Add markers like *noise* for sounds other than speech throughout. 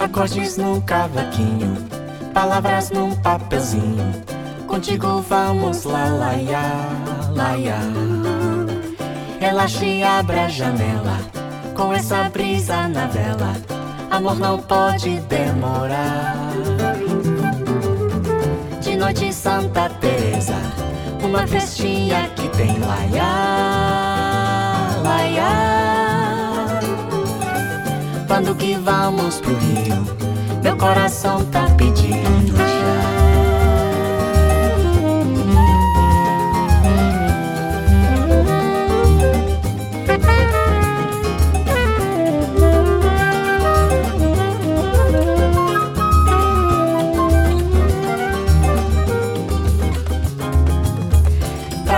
Acordes num cavaquinho, palavras num papelzinho. Contigo vamos lá, lá, ya. Relaxe e abra a janela, com essa brisa na vela. Amor não pode demorar. De noite, Santa Teresa, uma festinha que tem lá, ya. Quando que vamos pro Rio? Meu coração tá pedindo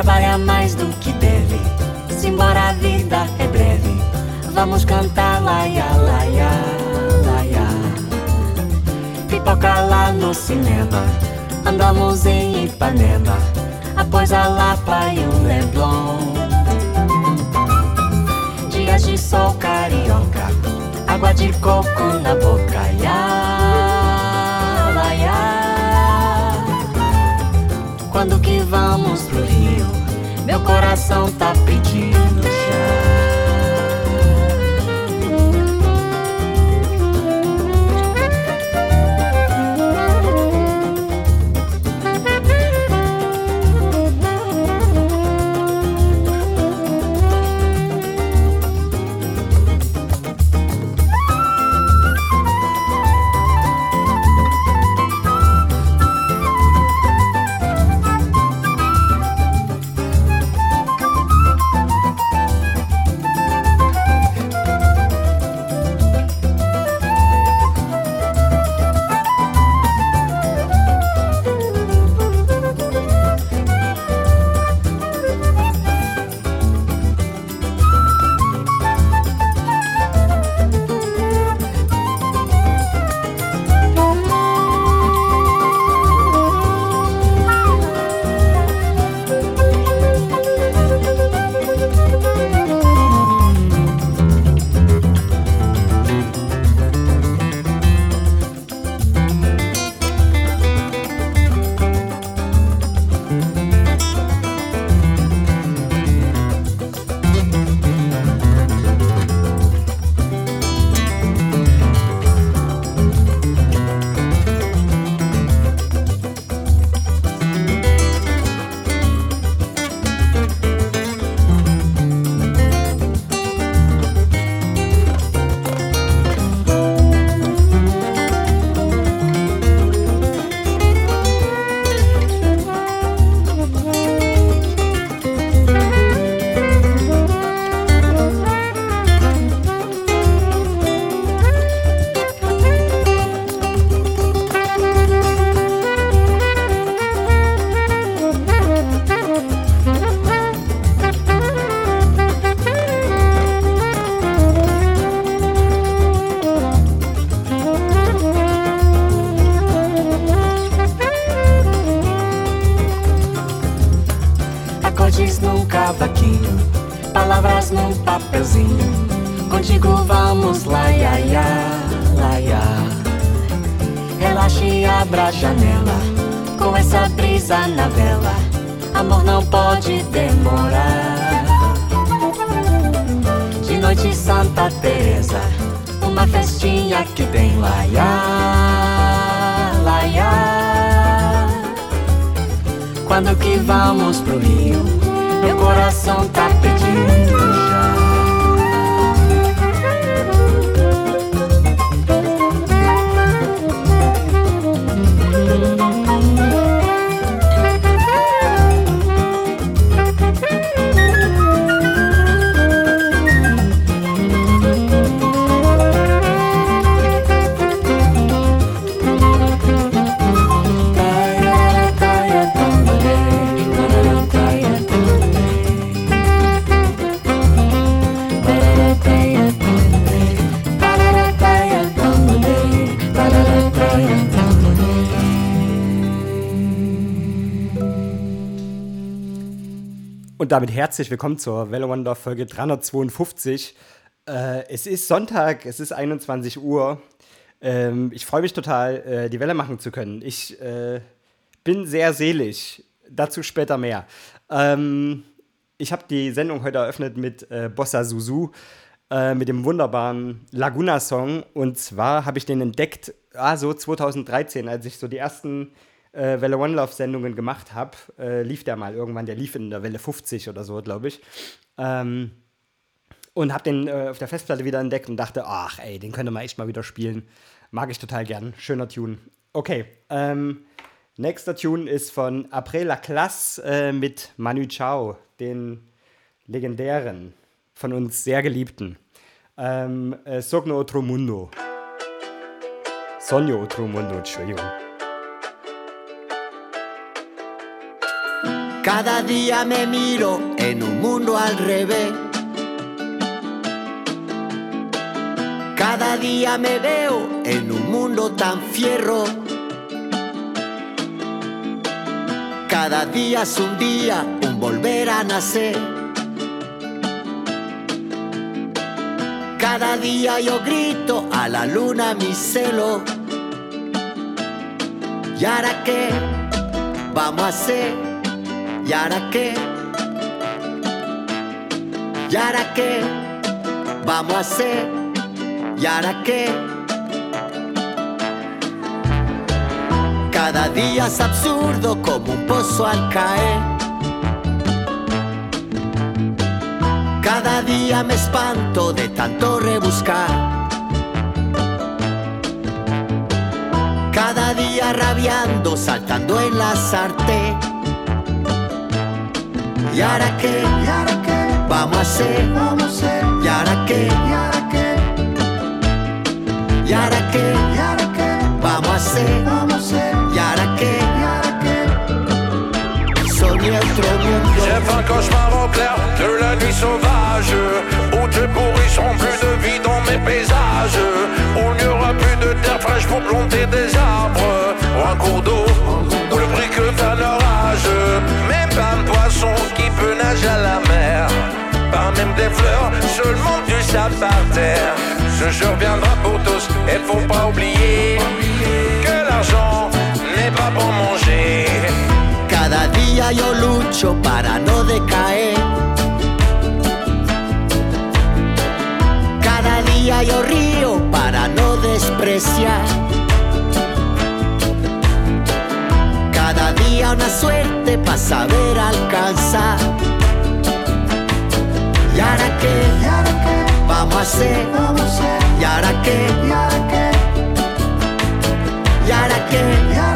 Trabalha mais do que deve, simbora a vida é breve. Vamos cantar laia, laia, laia. Pipoca lá no cinema, andamos em Ipanema, após a Lapa e o Leblon. Dias de sol carioca, água de coco na boca, laia. Quando que vamos pro Rio? Meu coração tá pedindo brisa na vela. Amor não pode demorar. De noite, Santa Teresa, uma festinha que tem lá, ia. Quando que vamos pro Rio? Meu coração tá pedindo Damit herzlich willkommen zur Welle Wonder Folge 352. Äh, es ist Sonntag, es ist 21 Uhr. Ähm, ich freue mich total, äh, die Welle machen zu können. Ich äh, bin sehr selig. Dazu später mehr. Ähm, ich habe die Sendung heute eröffnet mit äh, Bossa Suzu, äh, mit dem wunderbaren Laguna-Song. Und zwar habe ich den entdeckt, ah, so 2013, als ich so die ersten äh, Welle One Love Sendungen gemacht habe, äh, lief der mal irgendwann, der lief in der Welle 50 oder so, glaube ich. Ähm, und habe den äh, auf der Festplatte wieder entdeckt und dachte, ach ey, den könnte man echt mal wieder spielen. Mag ich total gern. Schöner Tune. Okay, ähm, nächster Tune ist von Après la Classe äh, mit Manu Chao, den legendären, von uns sehr geliebten. Ähm, äh, Sogno Otro Mundo. Sonio Otro Mundo, Entschuldigung. Cada día me miro en un mundo al revés. Cada día me veo en un mundo tan fierro. Cada día es un día, un volver a nacer. Cada día yo grito a la luna mi celo. ¿Y ahora qué vamos a hacer? ¿Y ahora qué? ¿Y ahora qué? Vamos a hacer. ¿Y ahora qué? Cada día es absurdo como un pozo al caer. Cada día me espanto de tanto rebuscar. Cada día rabiando, saltando en la sartén. ¿Y ahora qué? ¿Y ahora qué? Vamos a hacer. Vamos a hacer. ¿Y ahora qué? ¿Y ahora qué? ¿Y ahora qué? ¿Y ahora qué? Vamos a hacer. Vamos a hacer. ¿Y ahora qué? ¿Y ahora qué? Soñé otro mundo. Fait un cauchemar au clair de la nuit sauvage Où te pourrissons plus de vie dans mes paysages Où il n'y aura plus de terre fraîche pour planter des arbres Ou un cours d'eau où le brick fait l'orage Même pas un poisson qui peut nager à la mer Pas même des fleurs, seulement du sable par terre. Ce jour viendra pour tous et faut pas oublier Que l'argent n'est pas pour manger día yo lucho para no decaer. Cada día yo río para no despreciar. Cada día una suerte para saber alcanzar. ¿Y ahora qué? ¿Y ahora qué? Vamos a hacer. ¿Y ahora qué? ¿Y ahora qué? ¿Y ahora qué?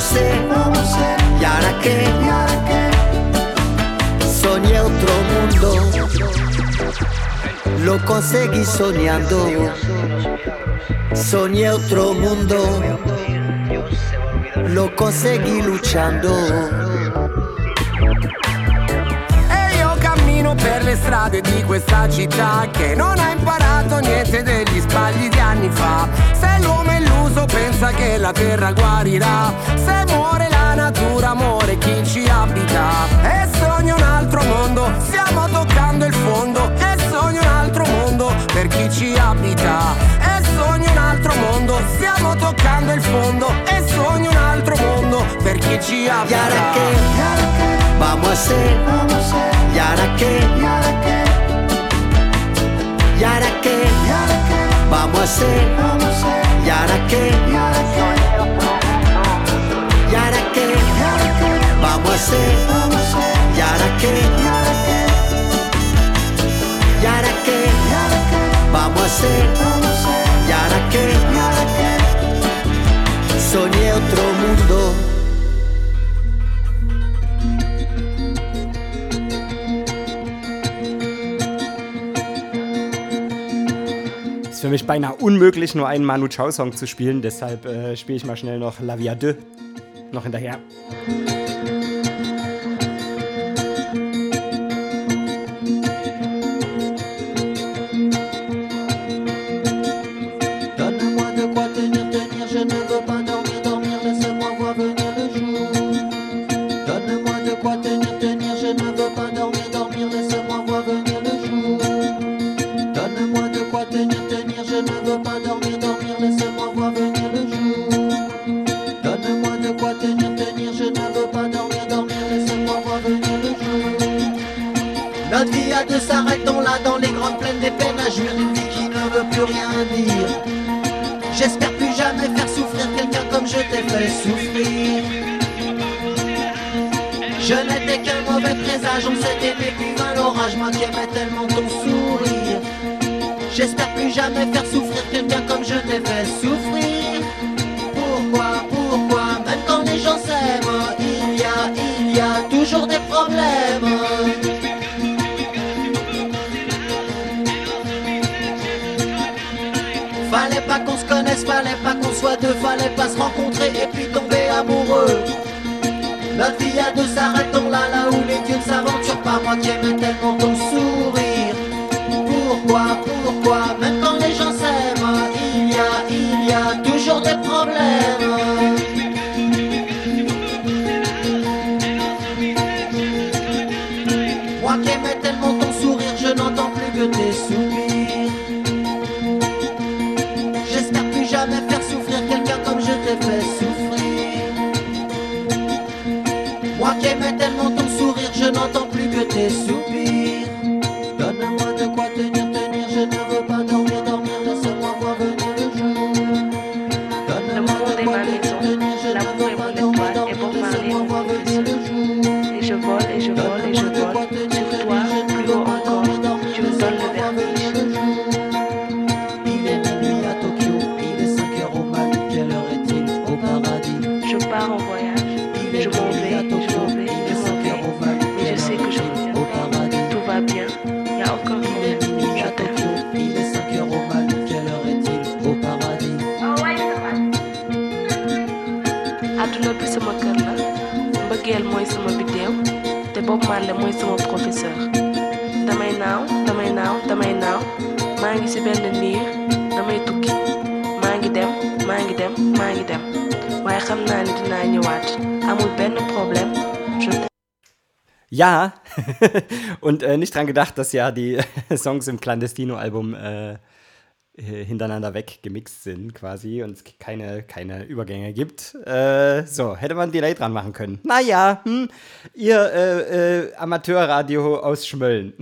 sé, non lo sé. E ora che. Soñé otro mundo. Lo conseguí soñando. Soñé otro mundo. Lo conseguí luchando. Strade di questa città che non ha imparato niente degli sbagli di anni fa. Se l'uomo è illuso pensa che la terra guarirà. Se muore la natura, muore chi ci abita. E sogno un altro mondo, stiamo toccando il fondo. E sogno un altro mondo per chi ci abita. E sogno un altro mondo, stiamo toccando il fondo. E sogno un altro mondo per chi ci ¿Y abita. Vamos a hacer. Vamos a hacer. ¿Y ahora qué? ¿Y ahora qué? Vamos a hacer. ¿Y ahora qué? ¿Y ahora qué? Vamos a hacer. ¿Y ahora qué? ¿Y ahora qué? Vamos a hacer. ¿Y ahora qué? Soñé otro für mich beinahe unmöglich, nur einen Manu Chao-Song zu spielen, deshalb äh, spiele ich mal schnell noch La Via Deux noch hinterher. Je n'étais qu'un mauvais présage, on aimé puis vint l'orage, moi qui aimais tellement ton sourire. J'espère plus jamais faire souffrir quelqu'un comme je t'ai fait souffrir. Pourquoi, pourquoi, même quand les gens s'aiment, il y a, il y a toujours des problèmes. Fallait pas qu'on se connaisse, fallait pas qu'on soit deux, fallait pas se rencontrer et puis tomber amoureux. Notre vie à s'arrêtons là, là où les dieux ne s'aventurent pas, moi qui aimais tellement ton sourire. Sama professeur. Damay naaw damay naaw damay naaw maa ngi ci benn niir damay tukki. Maa ngi dem maa ngi dem maa ngi dem. Waaye xam naa ni dinaa ñëwaat. Amul benn problème. Ja, *laughs* und äh, nicht dran gedacht, dass ja die *laughs* Songs im Clandestino-Album äh, hintereinander weg gemixt sind quasi und es keine, keine Übergänge gibt. Äh, so, hätte man Delay dran machen können. Naja, hm, ihr äh, äh, Amateurradio aus Schmölln.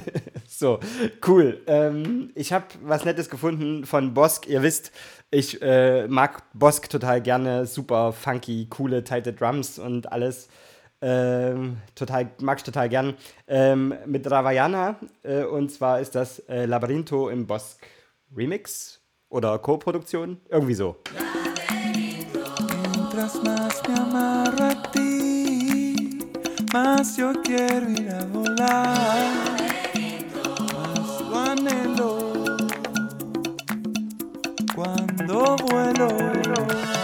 *laughs* so, cool. Ähm, ich habe was Nettes gefunden von Bosk. Ihr wisst, ich äh, mag Bosk total gerne. Super funky, coole, tighte Drums und alles. Ähm, total, mag ich total gern. Ähm, mit Ravayana. Äh, und zwar ist das äh, Labyrinto im Bosk Remix oder Co-Produktion. Irgendwie so. Mientras más me amarro ti, más yo quiero ir a volar. Vuelo.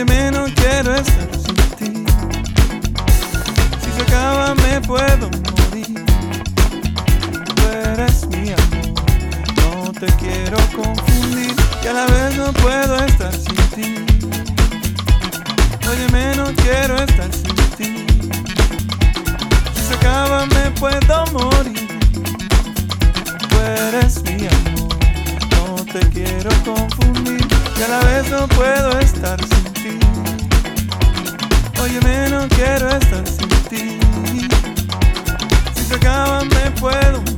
Óyeme, no quiero estar sin ti. Si se acaba me puedo morir. Tú eres mi amor, no te quiero confundir. Y a la vez no puedo estar sin ti. Óyeme, no quiero estar sin ti. Si se acaba me puedo morir. Tú eres mi amor no te quiero confundir y a la vez no puedo estar. Óyeme, no quiero estar sin ti. Si se acaba me puedo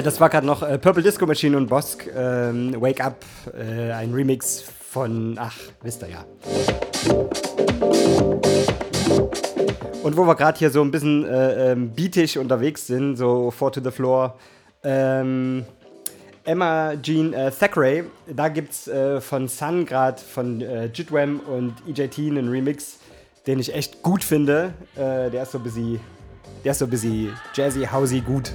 Äh, das war gerade noch äh, Purple Disco Machine und Bosk, ähm, Wake Up, äh, ein Remix von, ach, wisst ihr ja. Und wo wir gerade hier so ein bisschen äh, ähm, beatig unterwegs sind, so Four to the Floor, ähm, Emma Jean äh, Thackeray, da gibt es äh, von Sun gerade von äh, Jitwam und EJT einen Remix, den ich echt gut finde. Äh, der ist so bisschen, der ist so bisschen jazzy, housey gut.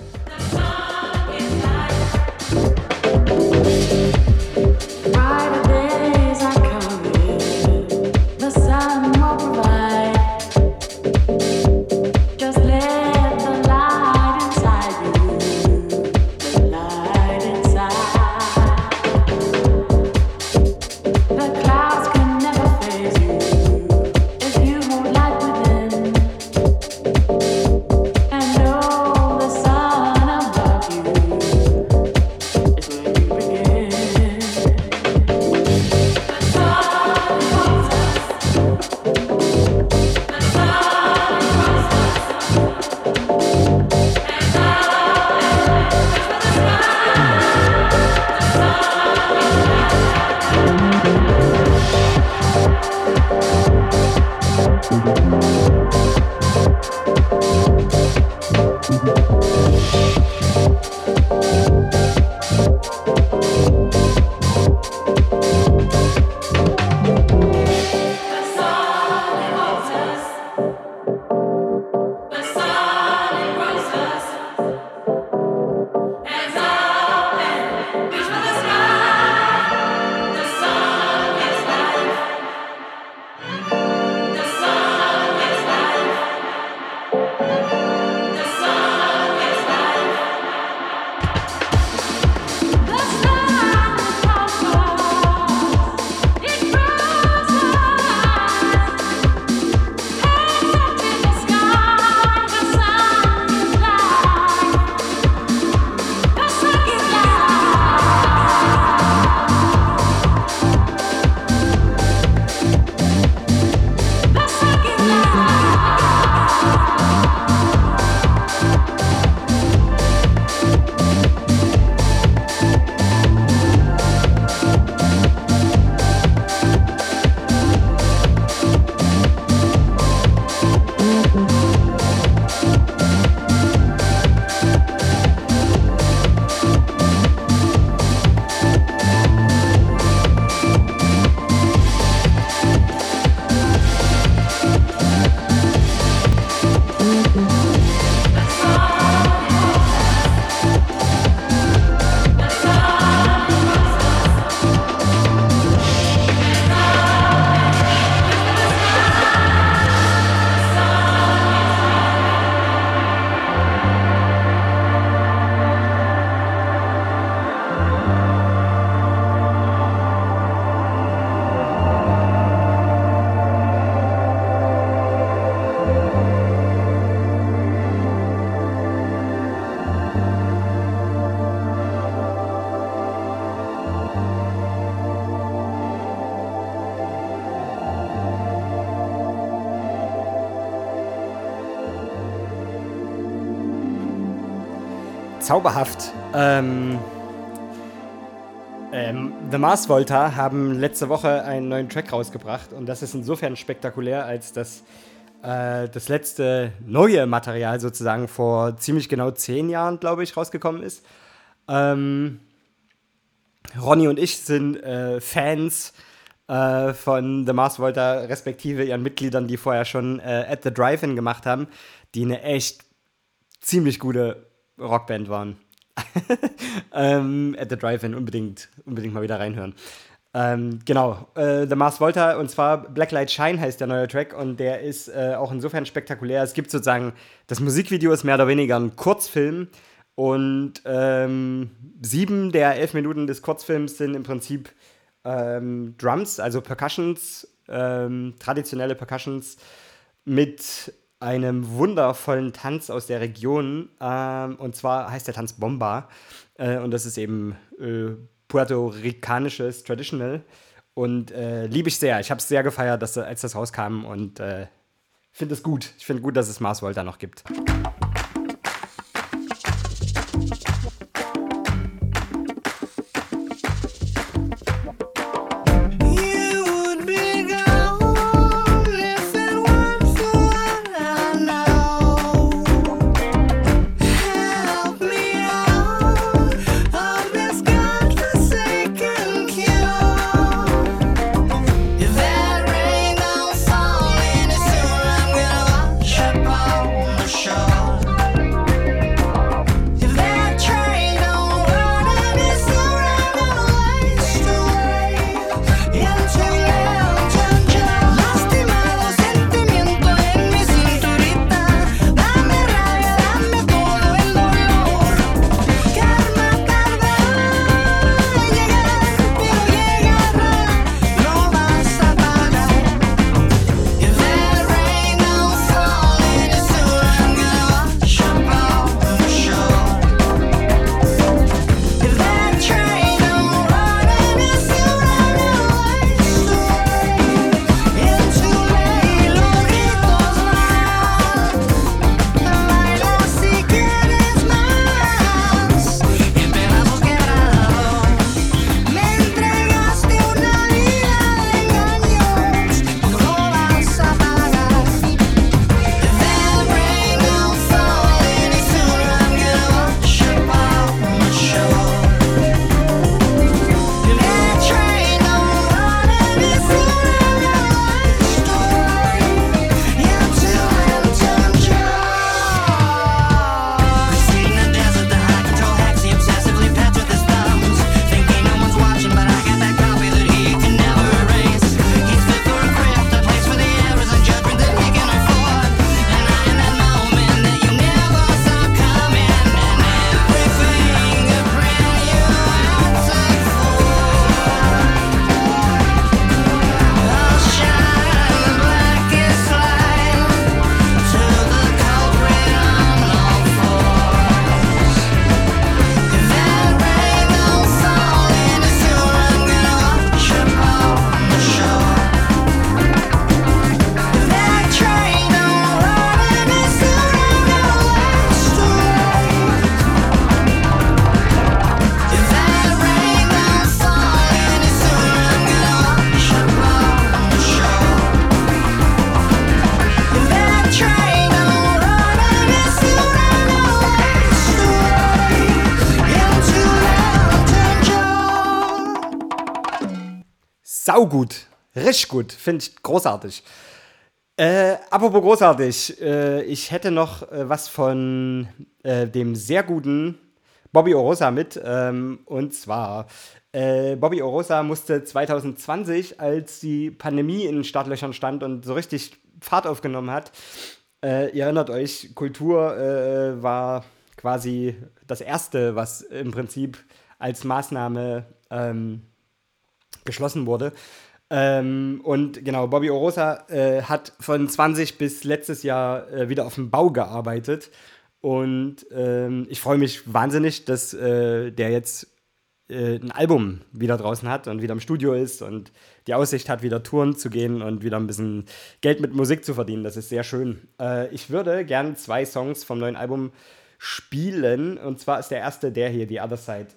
Zauberhaft. Ähm, ähm, The Mars Volta haben letzte Woche einen neuen Track rausgebracht und das ist insofern spektakulär, als dass äh, das letzte neue Material sozusagen vor ziemlich genau zehn Jahren, glaube ich, rausgekommen ist. Ähm, Ronny und ich sind äh, Fans äh, von The Mars Volta, respektive ihren Mitgliedern, die vorher schon äh, At the Drive-In gemacht haben, die eine echt ziemlich gute Rockband waren. *laughs* ähm, at the Drive-In unbedingt, unbedingt mal wieder reinhören. Ähm, genau, äh, The Mars Volta und zwar Blacklight Shine heißt der neue Track und der ist äh, auch insofern spektakulär. Es gibt sozusagen, das Musikvideo ist mehr oder weniger ein Kurzfilm und ähm, sieben der elf Minuten des Kurzfilms sind im Prinzip ähm, Drums, also Percussions, ähm, traditionelle Percussions mit einem wundervollen Tanz aus der Region. Ähm, und zwar heißt der Tanz Bomba. Äh, und das ist eben äh, puerto-ricanisches Traditional. Und äh, liebe ich sehr. Ich habe es sehr gefeiert, dass, als das rauskam. Und äh, finde es gut. Ich finde gut, dass es Mars Volta noch gibt. Saugut. Richtig gut. Finde ich großartig. Äh, apropos großartig, äh, ich hätte noch äh, was von äh, dem sehr guten Bobby Orosa mit. Ähm, und zwar, äh, Bobby Orosa musste 2020, als die Pandemie in den Startlöchern stand und so richtig Fahrt aufgenommen hat, äh, ihr erinnert euch, Kultur äh, war quasi das Erste, was im Prinzip als Maßnahme ähm, geschlossen wurde. Ähm, und genau, Bobby Orosa äh, hat von 20 bis letztes Jahr äh, wieder auf dem Bau gearbeitet. Und ähm, ich freue mich wahnsinnig, dass äh, der jetzt äh, ein Album wieder draußen hat und wieder im Studio ist und die Aussicht hat, wieder Touren zu gehen und wieder ein bisschen Geld mit Musik zu verdienen. Das ist sehr schön. Äh, ich würde gern zwei Songs vom neuen Album spielen. Und zwar ist der erste der hier, The Other Side.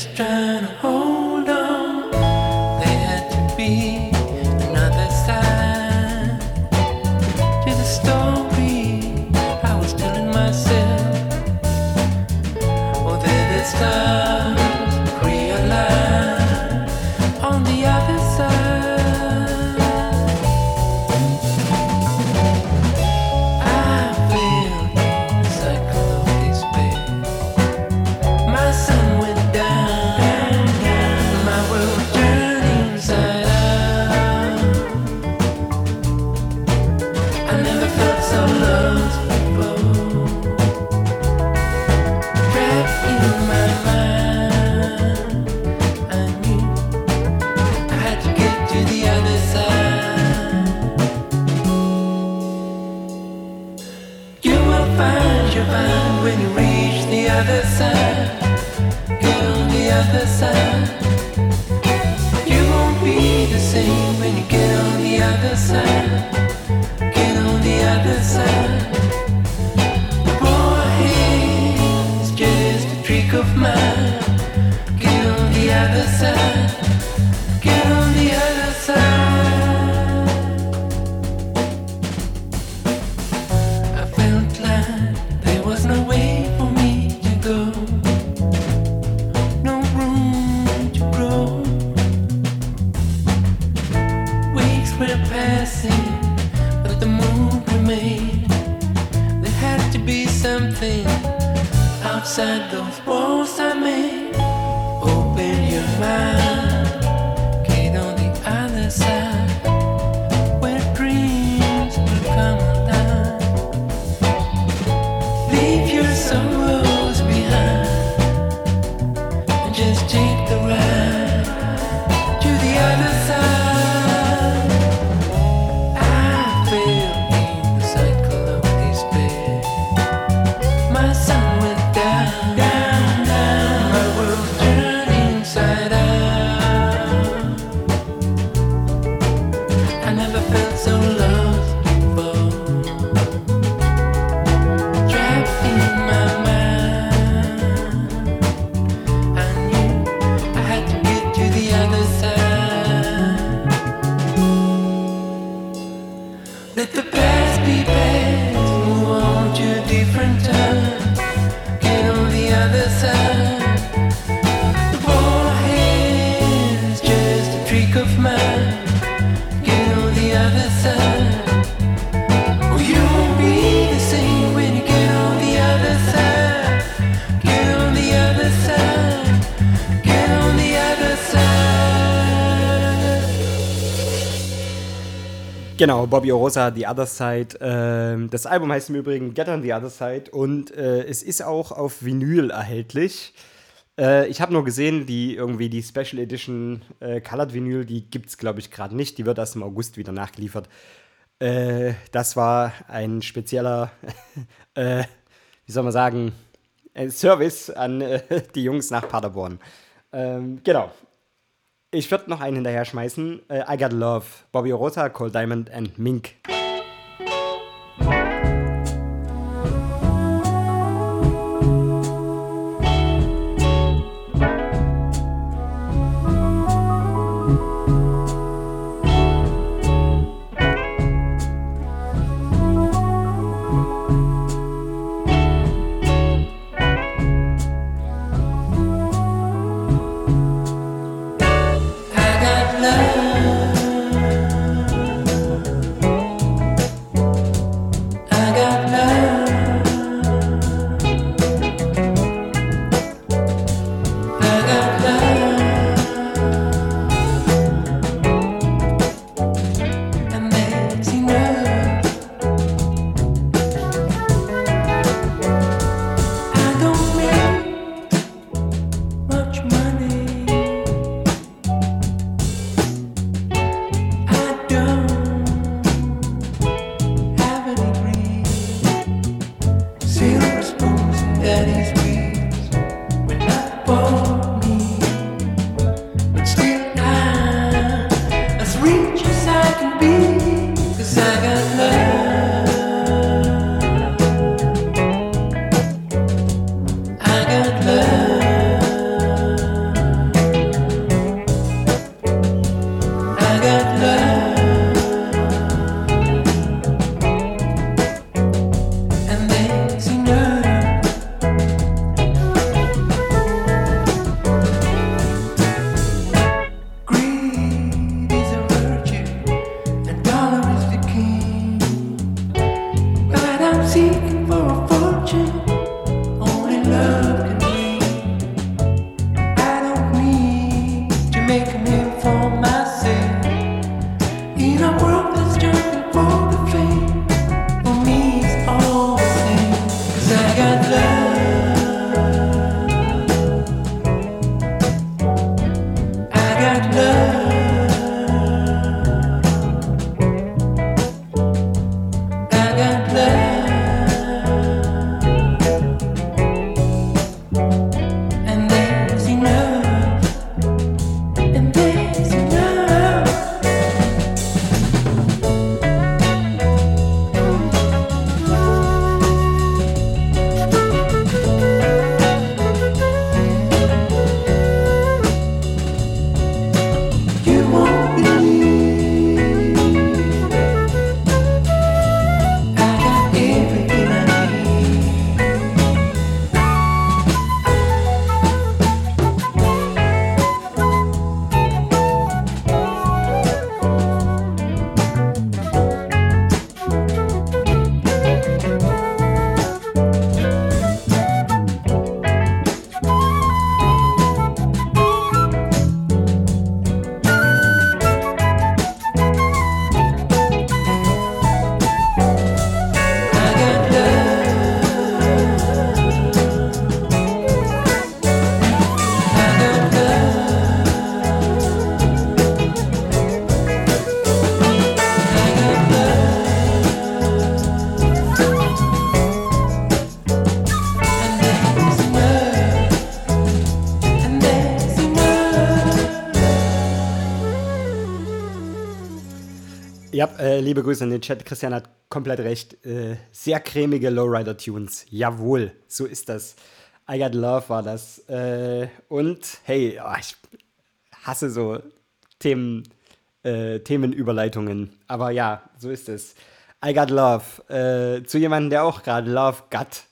Just Genau, Bobby Orosa, The Other Side. Ähm, das Album heißt im Übrigen Get on the Other Side und äh, es ist auch auf Vinyl erhältlich. Äh, ich habe nur gesehen, die irgendwie die Special Edition äh, Colored Vinyl, die gibt es glaube ich gerade nicht. Die wird erst im August wieder nachgeliefert. Äh, das war ein spezieller, *laughs* äh, wie soll man sagen, Service an äh, die Jungs nach Paderborn. Ähm, genau. Ich würde noch einen hinterher schmeißen. Äh, I Got Love, Bobby Rosa, Cole Diamond and Mink. Ja, äh, liebe Grüße in den Chat. Christian hat komplett recht. Äh, sehr cremige Lowrider-Tunes. Jawohl, so ist das. I Got Love war das. Äh, und hey, oh, ich hasse so Themen, äh, Themenüberleitungen. Aber ja, so ist es. I Got Love. Äh, zu jemandem, der auch gerade Love got.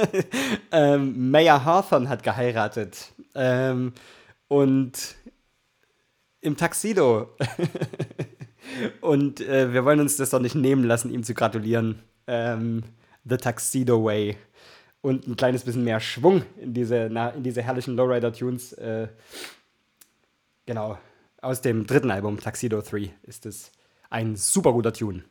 *laughs* ähm, Maya Hawthorne hat geheiratet. Ähm, und im Taxido. *laughs* Und äh, wir wollen uns das doch nicht nehmen lassen, ihm zu gratulieren. Ähm, The Tuxedo Way. Und ein kleines bisschen mehr Schwung in diese, na, in diese herrlichen Lowrider-Tunes. Äh, genau. Aus dem dritten Album, Tuxedo 3, ist es ein super guter Tune.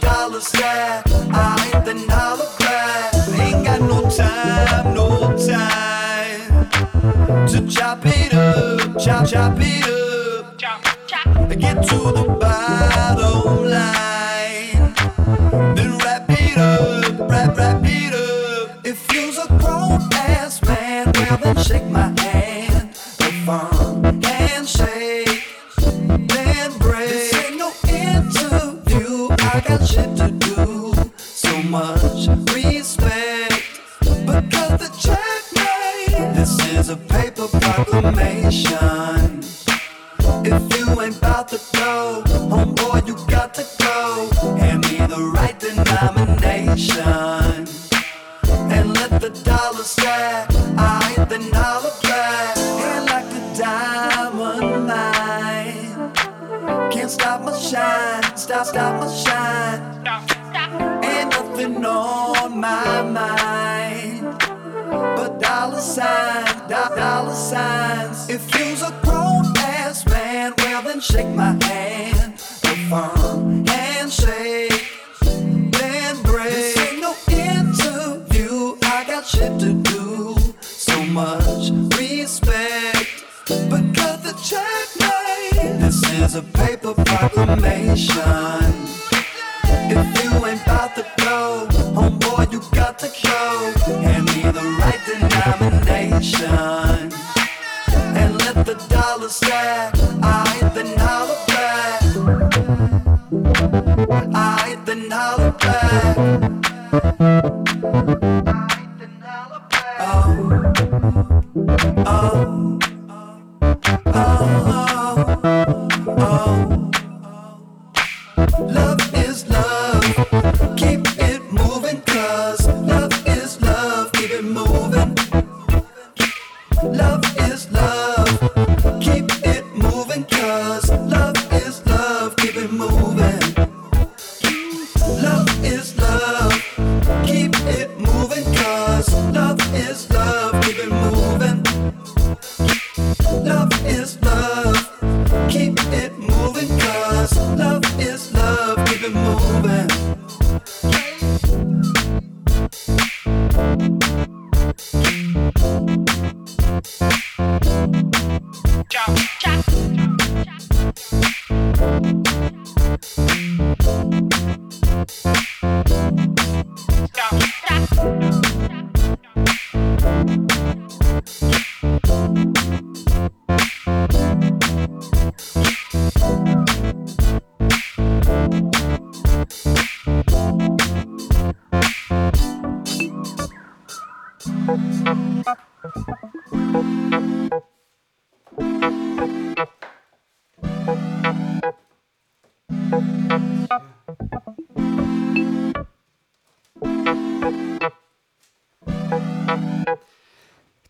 dollar. I ain't the dollar. Ain't got no time, no time to chop it up, chop, chop it up. Chop, chop. Get to the bottom.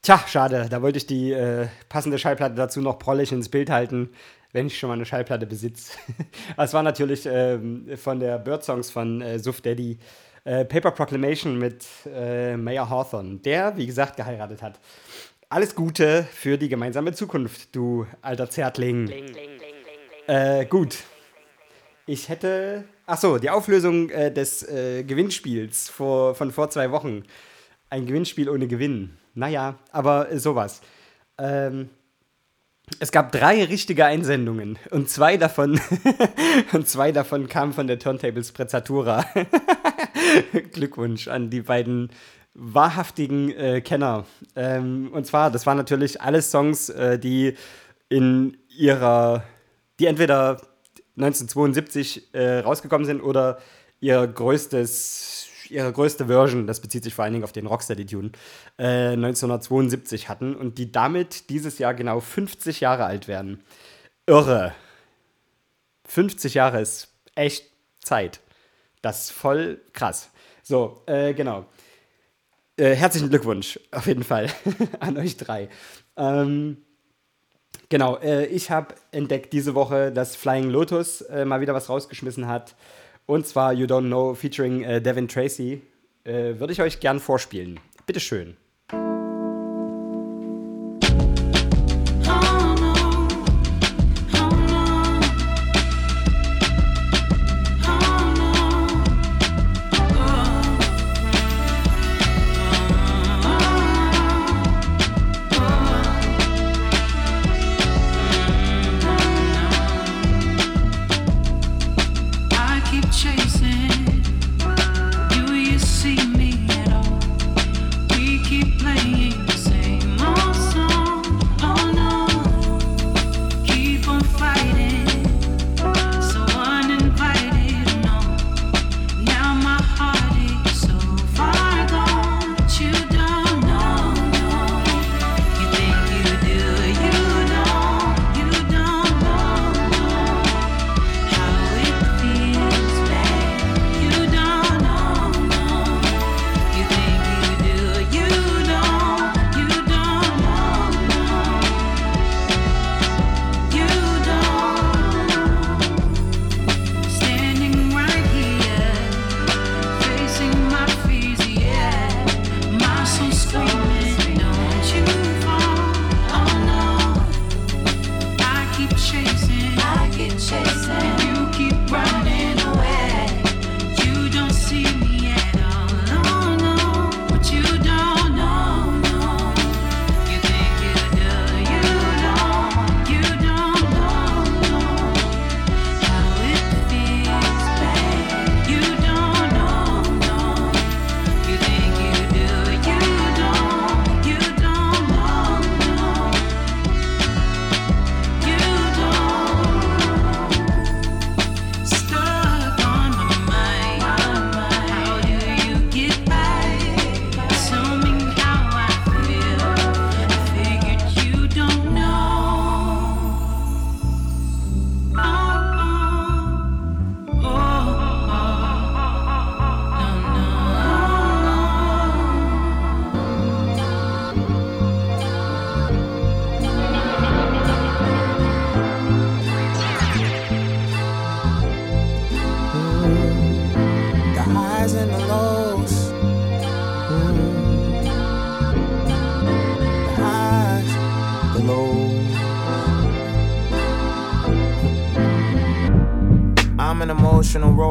Tja, schade. Da wollte ich die äh, passende Schallplatte dazu noch prollig ins Bild halten, wenn ich schon mal eine Schallplatte besitze. *laughs* es war natürlich ähm, von der Bird Songs von äh, Suf Daddy äh, Paper Proclamation mit äh, Mayor Hawthorne, der, wie gesagt, geheiratet hat. Alles Gute für die gemeinsame Zukunft, du alter Zärtling. Äh, gut. Ich hätte. Achso, die Auflösung äh, des äh, Gewinnspiels vor, von vor zwei Wochen. Ein Gewinnspiel ohne Gewinn. Naja, aber äh, sowas. Ähm, es gab drei richtige Einsendungen und zwei davon, *laughs* und zwei davon kamen von der Turntables Prezzatura. *laughs* Glückwunsch an die beiden wahrhaftigen äh, Kenner. Ähm, und zwar, das waren natürlich alles Songs, äh, die in ihrer, die entweder 1972 äh, rausgekommen sind oder ihr größtes, ihre größte Version, das bezieht sich vor allen Dingen auf den Rocksteady-Tune, äh, 1972 hatten und die damit dieses Jahr genau 50 Jahre alt werden. Irre. 50 Jahre ist echt Zeit. Das ist voll krass. So, äh, genau. Äh, herzlichen Glückwunsch, auf jeden Fall, *laughs* an euch drei. Ähm, genau, äh, ich habe entdeckt diese Woche, dass Flying Lotus äh, mal wieder was rausgeschmissen hat. Und zwar You Don't Know featuring äh, Devin Tracy. Äh, Würde ich euch gern vorspielen. Bitteschön.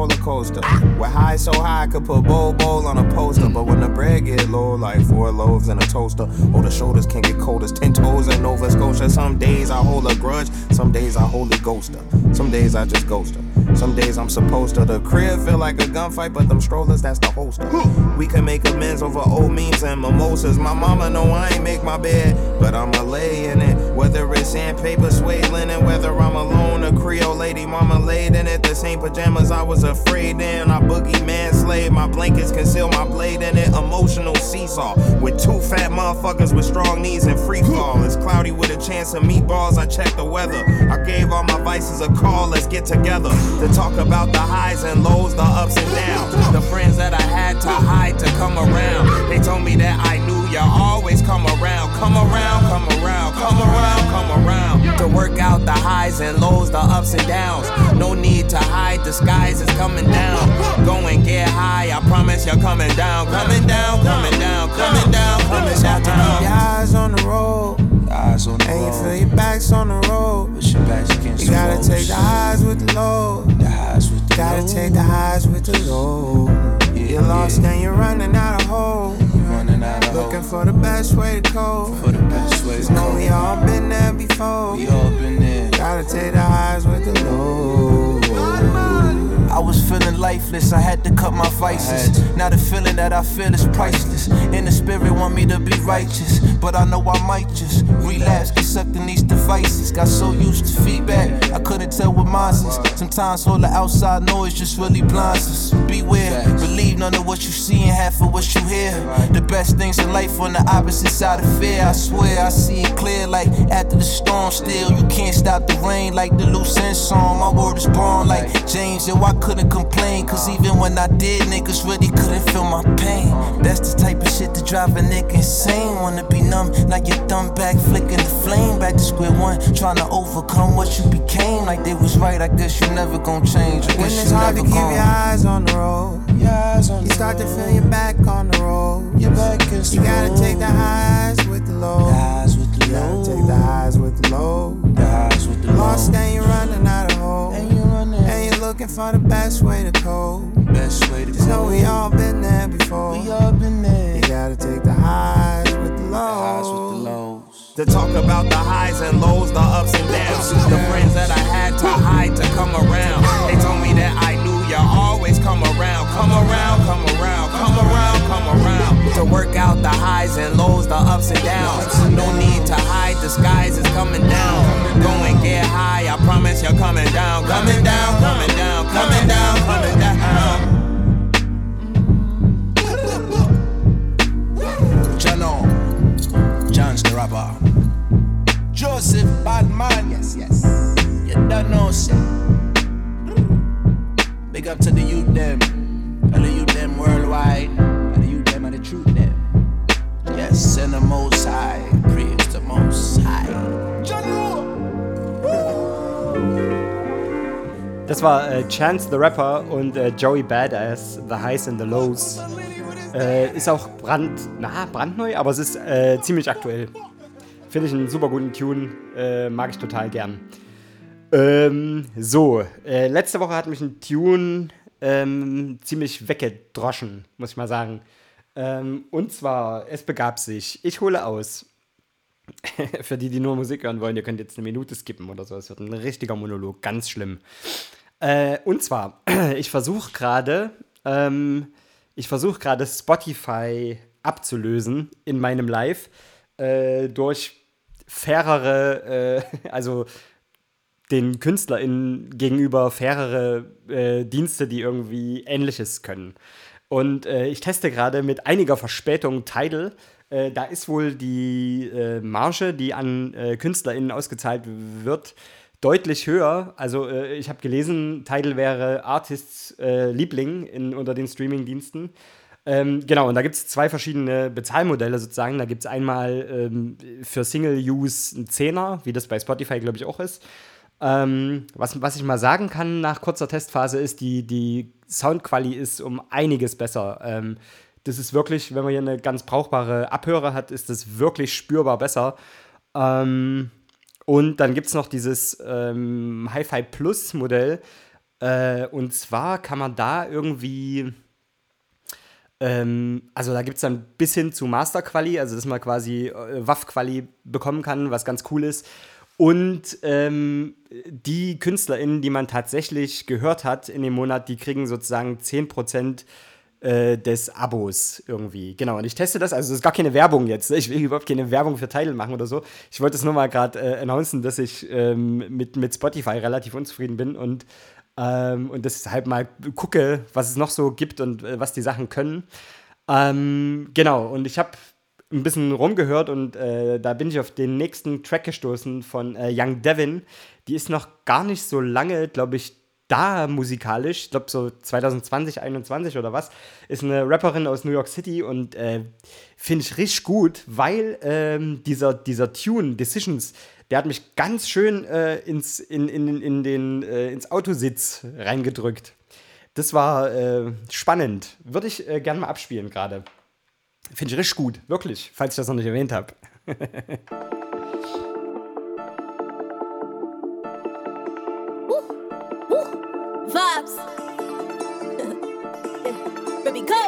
Roller coaster. With high so high, I could put bowl bowl on a poster. But when the bread get low, like four loaves in a toaster, oh the shoulders can get cold as ten toes in Nova Scotia. Some days I hold a grudge, some days I holy ghost her. Some days I just ghost her. Some days I'm supposed to. The crib feel like a gunfight, but them strollers, that's the holster. We can make amends over old memes and mimosas. My mama know I ain't make my bed, but I'ma lay in it. Whether it's sandpaper, suede linen, whether I'm alone, a Creole lady, mama laid in it. The same pajamas I was afraid in. I boogie man slave, my blankets conceal my blade in it. Emotional seesaw with two fat motherfuckers with strong knees and free fall. It's cloudy with a chance of meatballs. I check the weather. I gave all my vices a call. Let's get together to talk about the highs and lows, the ups and downs. The friends that I had to hide to come around. They told me that I knew you always come around. Come around, come around, come around, come around. To work out the highs and lows, the ups and downs. No need to hide, the skies is coming down. Go and get high, I promise you're coming down. Coming down, coming down, coming down, coming down. Keep your eyes on the road. Eyes on the And you feel your back's on the road. With your backs against You the gotta take the highs with the lows. The highs with the Gotta lows. take the highs with the lows. Yeah, You're lost yeah. and you're running out of hope. Running out of Looking hope for the best way to cope. for the best way Cause to know we all been there before. We all been there. Gotta take the highs with the lows. I was feeling lifeless, I had to cut my vices. Now the feeling that I feel is priceless. And the spirit want me to be righteous. But I know I might just relapse, get sucked in these devices. Got so used to feedback, I couldn't tell what mine is. Sometimes all the outside noise just really blinds us. Beware, believe none of what you see and half of what you hear. The best things in life on the opposite side of fear. I swear I see it clear like after the storm. Still, you can't stop the rain like the loose end song. My word is born like James, yo, I couldn't complain. Cause even when I did, niggas really couldn't feel my pain. That's the type of shit to drive a nigga insane. Wanna be numb, now your thumb back, flicking the flame. Back to square one, trying to overcome what you became. Like they was right, I guess you never gon' change. I When it's hard to keep gon'. your eyes on the road. Your eyes on You start to feel your back on the road. Your back against You gotta road. take the highs with the lows. The highs with the lows. take the highs with the lows. The highs with the Lost lows. and you're running out of hope. Looking for the best way to cope. Best way to Just know we all been there before. We all been there. You gotta take the highs with the The highs with the lows. lows. To talk about the highs and lows, the ups and downs. The friends that I had to hide to come around. They told me that I knew you always come around. Come around, come around, come around, come around. To work out the highs and lows, the ups and downs. No need to hide, the skies is coming down. Go and get high, I promise you're coming down. Coming down, coming down, coming down, coming down. Jano, Chance the Rapper und äh, Joey Badass, The Highs and the Lows. Äh, ist auch brand, na, brandneu, aber es ist äh, ziemlich aktuell. Finde ich einen super guten Tune, äh, mag ich total gern. Ähm, so, äh, letzte Woche hat mich ein Tune ähm, ziemlich weggedroschen, muss ich mal sagen. Ähm, und zwar, es begab sich, ich hole aus. *laughs* Für die, die nur Musik hören wollen, ihr könnt jetzt eine Minute skippen oder so. Es wird ein richtiger Monolog, ganz schlimm. Äh, und zwar, *clears throat* ich versuche gerade, ähm, ich versuche gerade Spotify abzulösen in meinem Live äh, durch fairere, äh, *laughs* also den KünstlerInnen gegenüber fairere äh, Dienste, die irgendwie Ähnliches können. Und äh, ich teste gerade mit einiger Verspätung Tidal. Äh, da ist wohl die äh, Marge, die an äh, KünstlerInnen ausgezahlt wird, deutlich höher. Also äh, ich habe gelesen, Tidal wäre Artists äh, Liebling in, unter den Streaming-Diensten. Ähm, genau, und da gibt es zwei verschiedene Bezahlmodelle sozusagen. Da gibt es einmal ähm, für Single-Use einen Zehner, wie das bei Spotify, glaube ich, auch ist. Ähm, was, was ich mal sagen kann nach kurzer Testphase ist, die, die Soundquali ist um einiges besser. Ähm, das ist wirklich, wenn man hier eine ganz brauchbare Abhörer hat, ist das wirklich spürbar besser. Ähm, und dann gibt es noch dieses ähm, Hi-Fi Plus Modell. Äh, und zwar kann man da irgendwie, ähm, also da gibt es dann bis hin zu Master-Quali, also dass man quasi äh, Waff-Quali bekommen kann, was ganz cool ist. Und ähm, die KünstlerInnen, die man tatsächlich gehört hat in dem Monat, die kriegen sozusagen 10% äh, des Abos irgendwie. Genau, und ich teste das, also das ist gar keine Werbung jetzt. ne? Ich will überhaupt keine Werbung für Tidal machen oder so. Ich wollte es nur mal gerade äh, announcen, dass ich ähm, mit, mit Spotify relativ unzufrieden bin und, ähm, und deshalb mal gucke, was es noch so gibt und äh, was die Sachen können. Ähm, genau, und ich habe ein bisschen rumgehört und äh, da bin ich auf den nächsten Track gestoßen von äh, Young Devin. Die ist noch gar nicht so lange, glaube ich, da musikalisch. Ich glaube so 2020, 2021 oder was. Ist eine Rapperin aus New York City und äh, finde ich richtig gut, weil ähm, dieser, dieser Tune, Decisions, der hat mich ganz schön äh, ins, in, in, in den, äh, ins Autositz reingedrückt. Das war äh, spannend. Würde ich äh, gerne mal abspielen gerade. Finde ich richtig gut, wirklich, falls ich das noch nicht erwähnt habe. *laughs* Vibes. *laughs* Baby, go.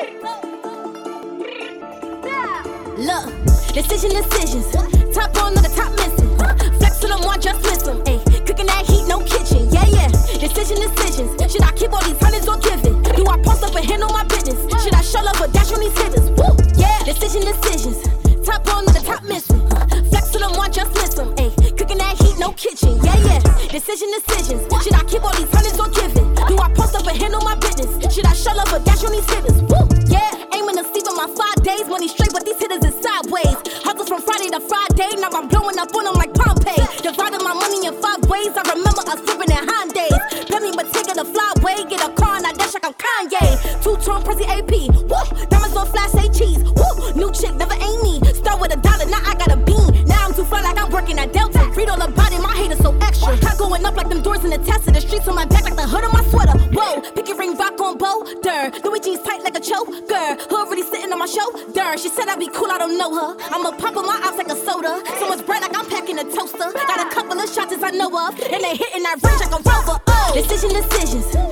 Look, decision decisions. Top on, the top missing. Flex to them, one just miss them. Ayy, cooking that heat, no kitchen. Yeah, yeah. Decision decisions. Should I keep all these hundreds or give it? Do I post up and handle my business? Should I show love or dash on these hitters? Woo, yeah. Decision decisions. Top on, the top missing. Flex to them, one just miss them. Ayy, cooking that heat, no kitchen. Yeah, yeah. Decision decisions. She said I'd be cool, I don't know her. I'ma pop on my ops like a soda. So much bread like I'm packing a toaster. Got a couple of shots as I know of, and they hitting that range like a rover. Oh, decision decisions.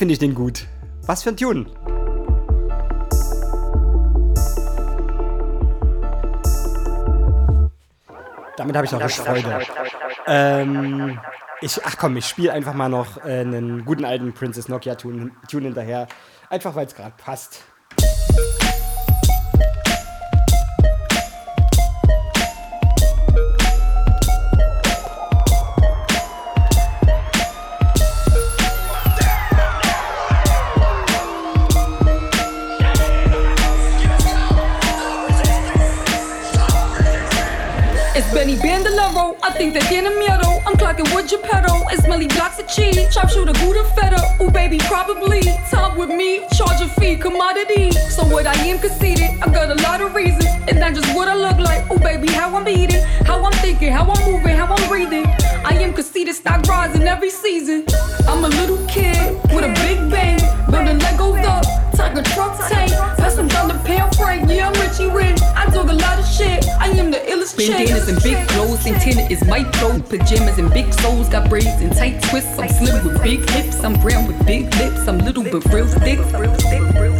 Finde ich den gut. Was für ein Tune. Damit habe ich noch richtig Freude. Ähm, ich, ach komm, ich spiele einfach mal noch äh, einen guten alten Princess Nokia Tune, Tune hinterher. Einfach weil es gerade passt. Clocking wood Geppetto and smelly blocks of cheese. Sharpshooter, Gouda feta. Ooh, baby, probably. Top with me, charge a fee, commodity. So what I am conceited, I got a lot of reasons. And not just what I look like. Ooh, baby, how I'm eating, how I'm thinking, how I'm moving, how I'm breathing. I am conceited, stock rising every season. I'm a little kid with a big bang. Building Legos up, tiger truck tank. Pass some down the pale Frank, yeah, I'm Richie Rich. Chick. Bandanas and big clothes, antenna is micro. Pajamas and big soles, got braids and tight twists. I'm slim with big hips, I'm brown with big lips. I'm little but real thick. Real thick, real thick.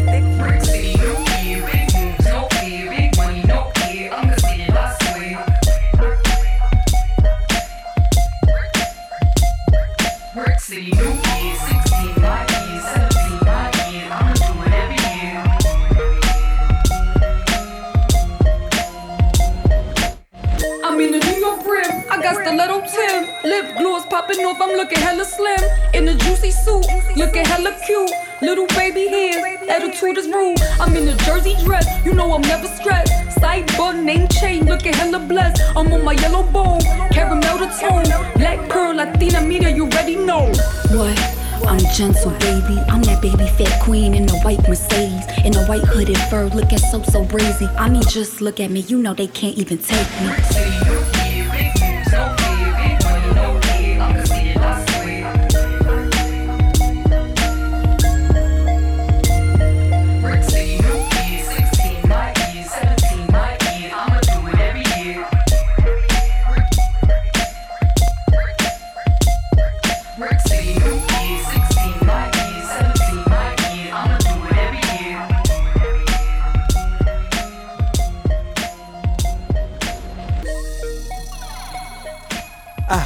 Popping off. I'm looking hella slim. In a juicy suit, looking hella cute. Little baby hairs, attitude is rude. I'm in a jersey dress. You know I'm never stressed. Side button, name chain, looking hella blessed. I'm on my yellow bone, caramel the tone. Black pearl, Latina media, you already know. What? I'm gentle, baby. I'm that baby fat queen in the white Mercedes. In a white hooded fur, looking so, so breezy. I mean, just look at me. You know they can't even take me.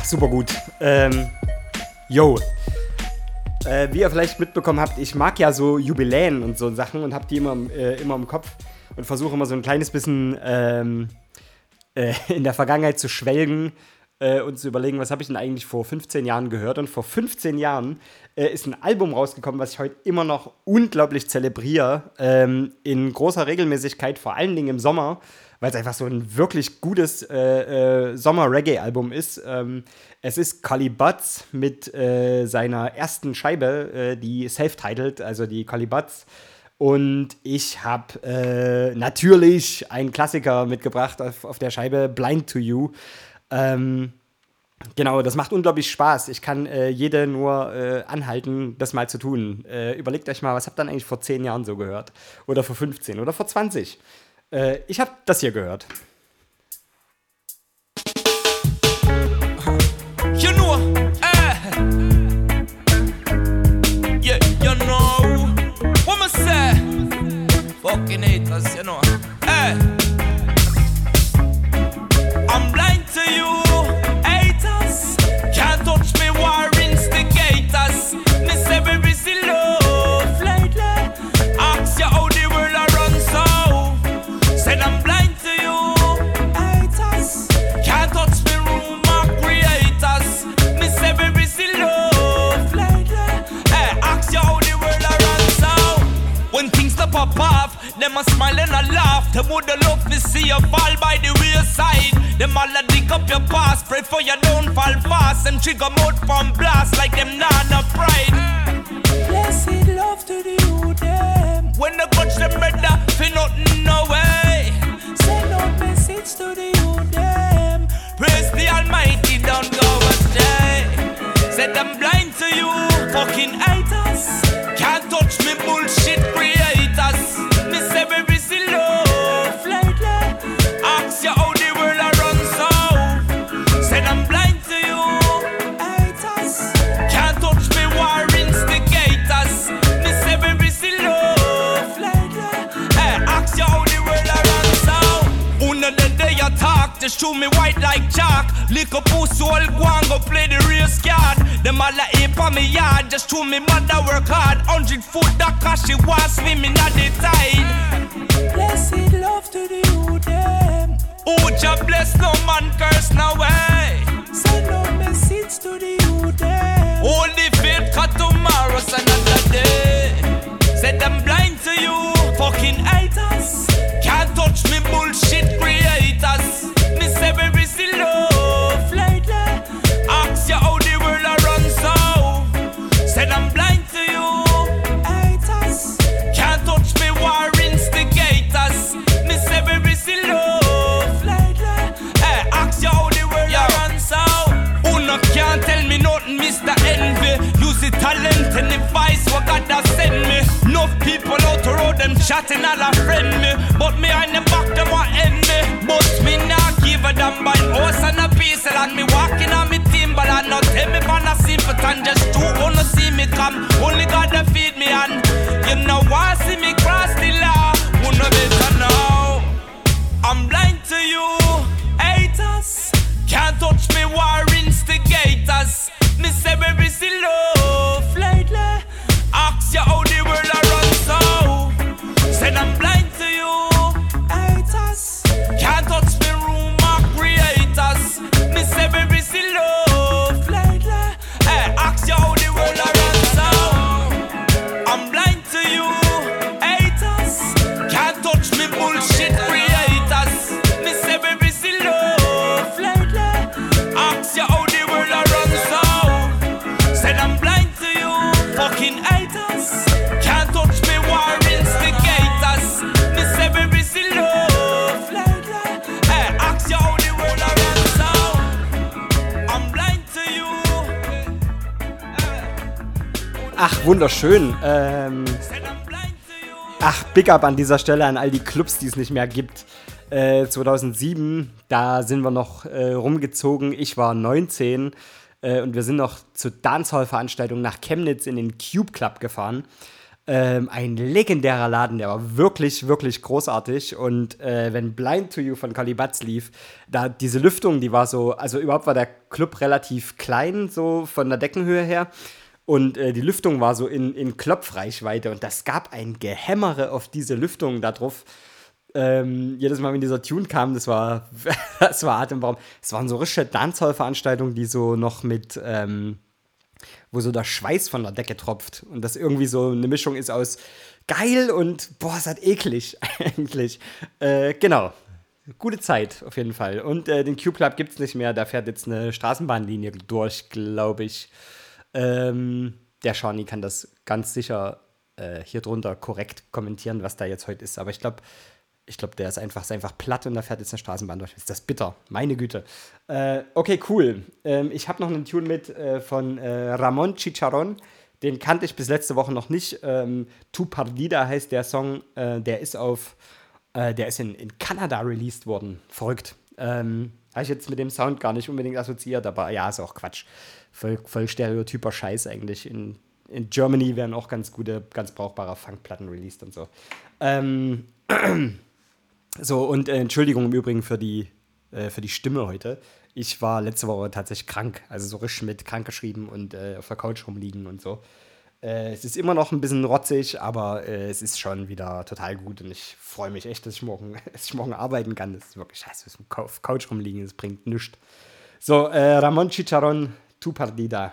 Super gut. Ähm, yo. Äh, wie ihr vielleicht mitbekommen habt, ich mag ja so Jubiläen und so Sachen und hab die immer, im- äh, immer im Kopf und versuche immer so ein kleines bisschen ähm, äh, *laughs* in der Vergangenheit zu schwelgen äh, und zu überlegen, was habe ich denn eigentlich vor 15 Jahren gehört. Und vor 15 Jahren äh, ist ein Album rausgekommen, was ich heute immer noch unglaublich zelebriere, ähm, in großer Regelmäßigkeit, vor allen Dingen im Sommer, weil es einfach so ein wirklich gutes äh, äh, Sommer-Reggae-Album ist. Ähm, es ist Collie Butts mit äh, seiner ersten Scheibe, äh, die self-titled, also die Collie Butts. Und ich habe äh, natürlich einen Klassiker mitgebracht auf, auf der Scheibe, Blind to You. Ähm, genau, das macht unglaublich Spaß. Ich kann äh, jede nur äh, anhalten, das mal zu tun. Äh, überlegt euch mal, was habt ihr denn eigentlich vor 10 Jahren so gehört? Oder vor 15 oder vor 20? Äh, ich habe das hier gehört. You know, eh? Me say? Fucking haters, you know. Them woulda love to see you fall by the wayside. Them all a dig up your past, pray for you don't fall fast. And trigger mode from blast like them nana pride. Blessed love to the youth them. When the touch them better, fi nothing no way. Send out message to the youth them. Praise the Almighty, don't go astray. Said I'm blind to you, fucking haters. Can't touch me, bullshit creators. Just show me white like chalk. Lick a pussy, all go and go play the race card. Them all a ape on me yard, just show me mother work hard. Hundred foot that cause she was swimming at the tide. Blessed love to the youth them. Oh, Jah bless no man curse no way. Send no message to the youth them. Only faith cut tomorrow's another day. Said I'm blind to you, fucking haters. Can't touch me bullshit creators. Me say we receive love lately. Ask you how the world a run so. Said I'm blind to you. Haters. Can't touch me war instigators. Me say we receive love lately. Hey, ask you how the world yeah. I run so. Uno can't tell me nothing, Mr. Envy. Use the talent and the vice what God has sent me. Enough people out the road, them chatting all a friend me. But me and them back, them want end me. But me not give a damn by horse and a piece and me walking on me timber and not tell me pan a simpleton. Just two wanna see me come, only God to feed me and you know why see me cross the law. Wanna better now? I'm blind to you, haters. Can't touch me, war instigators. Me say we busy love lately. Ask your own Ach, wunderschön. Ähm, ach, Big Up an dieser Stelle an all die Clubs, die es nicht mehr gibt. Äh, 2007, da sind wir noch äh, rumgezogen. Ich war 19 äh, und wir sind noch zur Dancehall-Veranstaltung nach Chemnitz in den Cube Club gefahren. Ähm, ein legendärer Laden, der war wirklich, wirklich großartig. Und äh, wenn Blind to You von Calibatz lief, da diese Lüftung, die war so, also überhaupt war der Club relativ klein, so von der Deckenhöhe her. Und äh, die Lüftung war so in, in Klopfreichweite und das gab ein Gehämmere auf diese Lüftung da drauf. Ähm, jedes Mal, wenn dieser Tune kam, das war, *laughs* das war atemberaubend. Es waren so richtige Dancehall-Veranstaltungen, die so noch mit, ähm, wo so der Schweiß von der Decke tropft und das irgendwie so eine Mischung ist aus geil und boah, ist halt eklig *laughs* eigentlich. Äh, genau. Gute Zeit auf jeden Fall. Und äh, den Q-Club gibt es nicht mehr, da fährt jetzt eine Straßenbahnlinie durch, glaube ich. Ähm, der Shawnee kann das ganz sicher äh, hier drunter korrekt kommentieren, was da jetzt heute ist. Aber ich glaube, ich glaube, der ist einfach, ist einfach platt und da fährt jetzt eine Straßenbahn durch. Ist das bitter? Meine Güte. Äh, okay, cool. Ähm, ich habe noch einen Tune mit äh, von äh, Ramon Chicharron. Den kannte ich bis letzte Woche noch nicht. Ähm, Tu Pardida heißt der Song. Äh, der ist auf, äh, der ist in, in Kanada released worden. Verrückt. Ähm, habe ich jetzt mit dem Sound gar nicht unbedingt assoziiert, aber ja, ist auch Quatsch. Voll, voll stereotyper Scheiß eigentlich. In, in Germany werden auch ganz gute, ganz brauchbare Funkplatten released und so. Ähm, *clears throat* so, und äh, Entschuldigung im Übrigen für die, äh, für die Stimme heute. Ich war letzte Woche tatsächlich krank, also so richtig mit krank geschrieben und äh, auf der Couch rumliegen und so. Äh, es ist immer noch ein bisschen rotzig, aber äh, es ist schon wieder total gut und ich freue mich echt, dass ich morgen, *laughs* dass ich morgen arbeiten kann. Das ist wirklich scheiße, auf der Couch rumliegen, das bringt nichts. So, äh, Ramon Chicharron, Tu Pardida.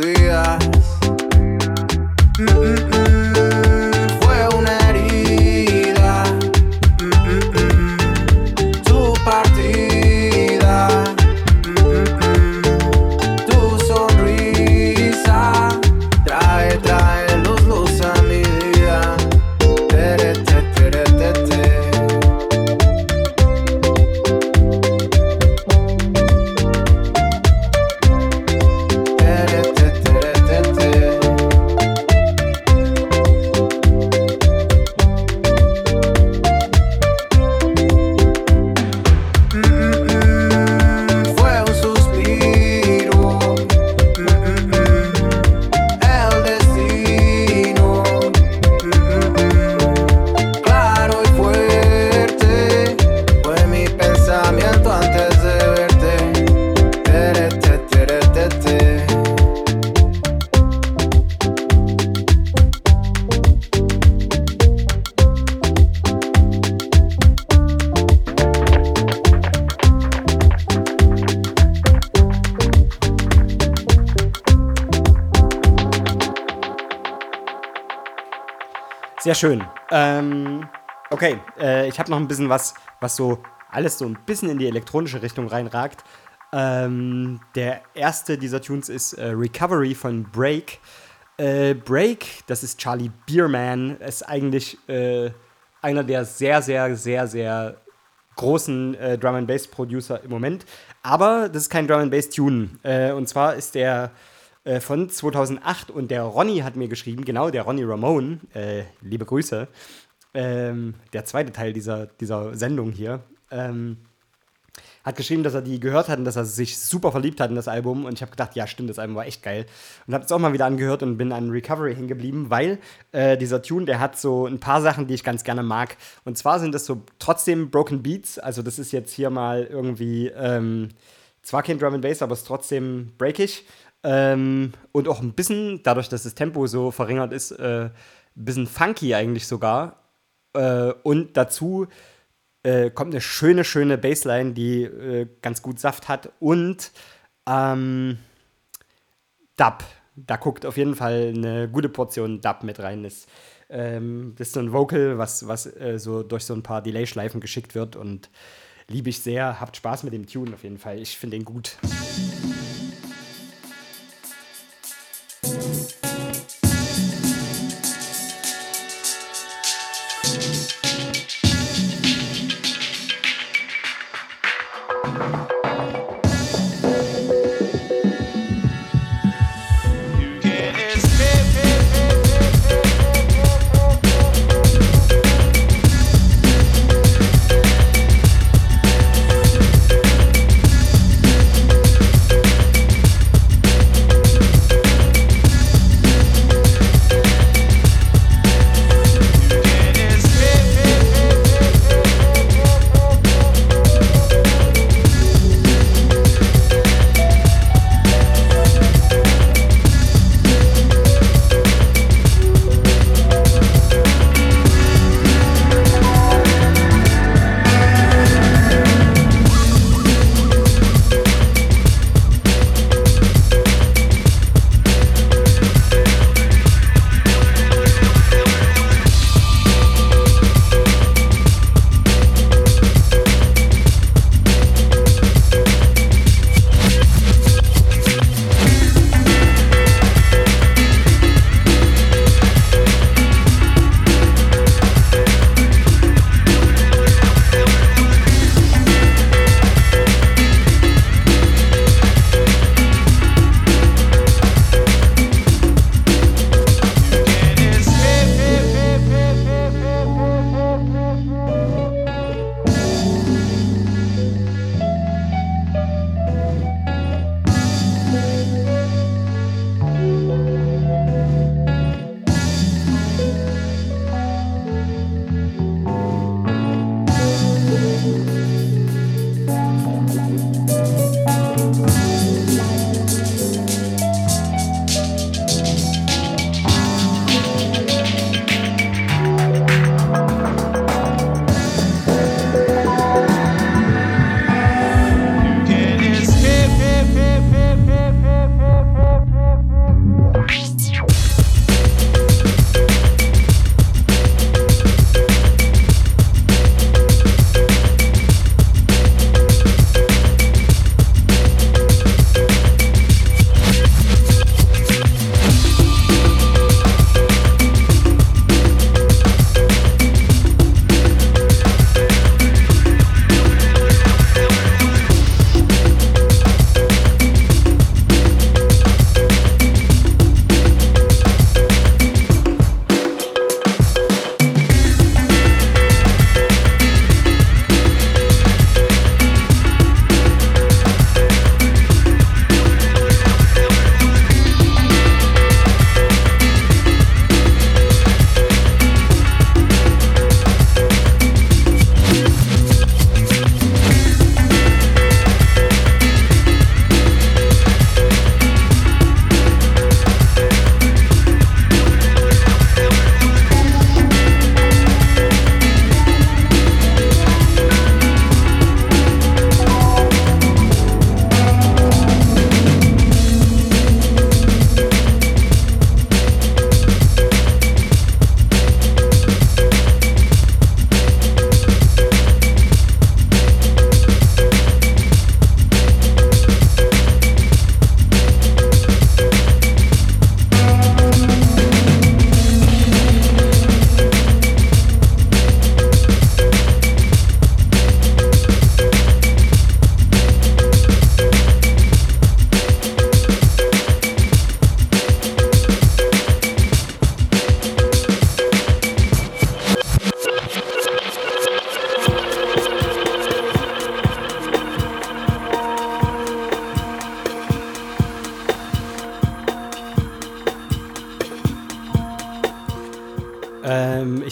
Días. Schön. Ähm, okay, äh, ich habe noch ein bisschen was, was so alles so ein bisschen in die elektronische Richtung reinragt. Ähm, der erste dieser Tunes ist äh, Recovery von Break. Äh, Break, das ist Charlie Bierman, ist eigentlich äh, einer der sehr, sehr, sehr, sehr großen äh, Drum and Bass Producer im Moment. Aber das ist kein Drum and Bass Tune. Äh, und zwar ist der äh, von 2008 und der Ronny hat mir geschrieben, genau, der Ronny Ramone, äh, liebe Grüße, ähm, der zweite Teil dieser, dieser Sendung hier, ähm, hat geschrieben, dass er die gehört hat und dass er sich super verliebt hat in das Album. Und ich habe gedacht, ja, stimmt, das Album war echt geil. Und habe es auch mal wieder angehört und bin an Recovery hingeblieben, weil äh, dieser Tune, der hat so ein paar Sachen, die ich ganz gerne mag. Und zwar sind das so trotzdem Broken Beats. Also, das ist jetzt hier mal irgendwie ähm, zwar kein Drum and Bass, aber es ist trotzdem breakig. Ähm, und auch ein bisschen, dadurch, dass das Tempo so verringert ist, äh, ein bisschen funky eigentlich sogar. Äh, und dazu äh, kommt eine schöne, schöne Bassline, die äh, ganz gut Saft hat. Und ähm, Dub. Da guckt auf jeden Fall eine gute Portion Dub mit rein. Das, ähm, das ist so ein Vocal, was, was äh, so durch so ein paar Delay-Schleifen geschickt wird. Und liebe ich sehr. Habt Spaß mit dem Tune auf jeden Fall. Ich finde ihn gut. Thank you.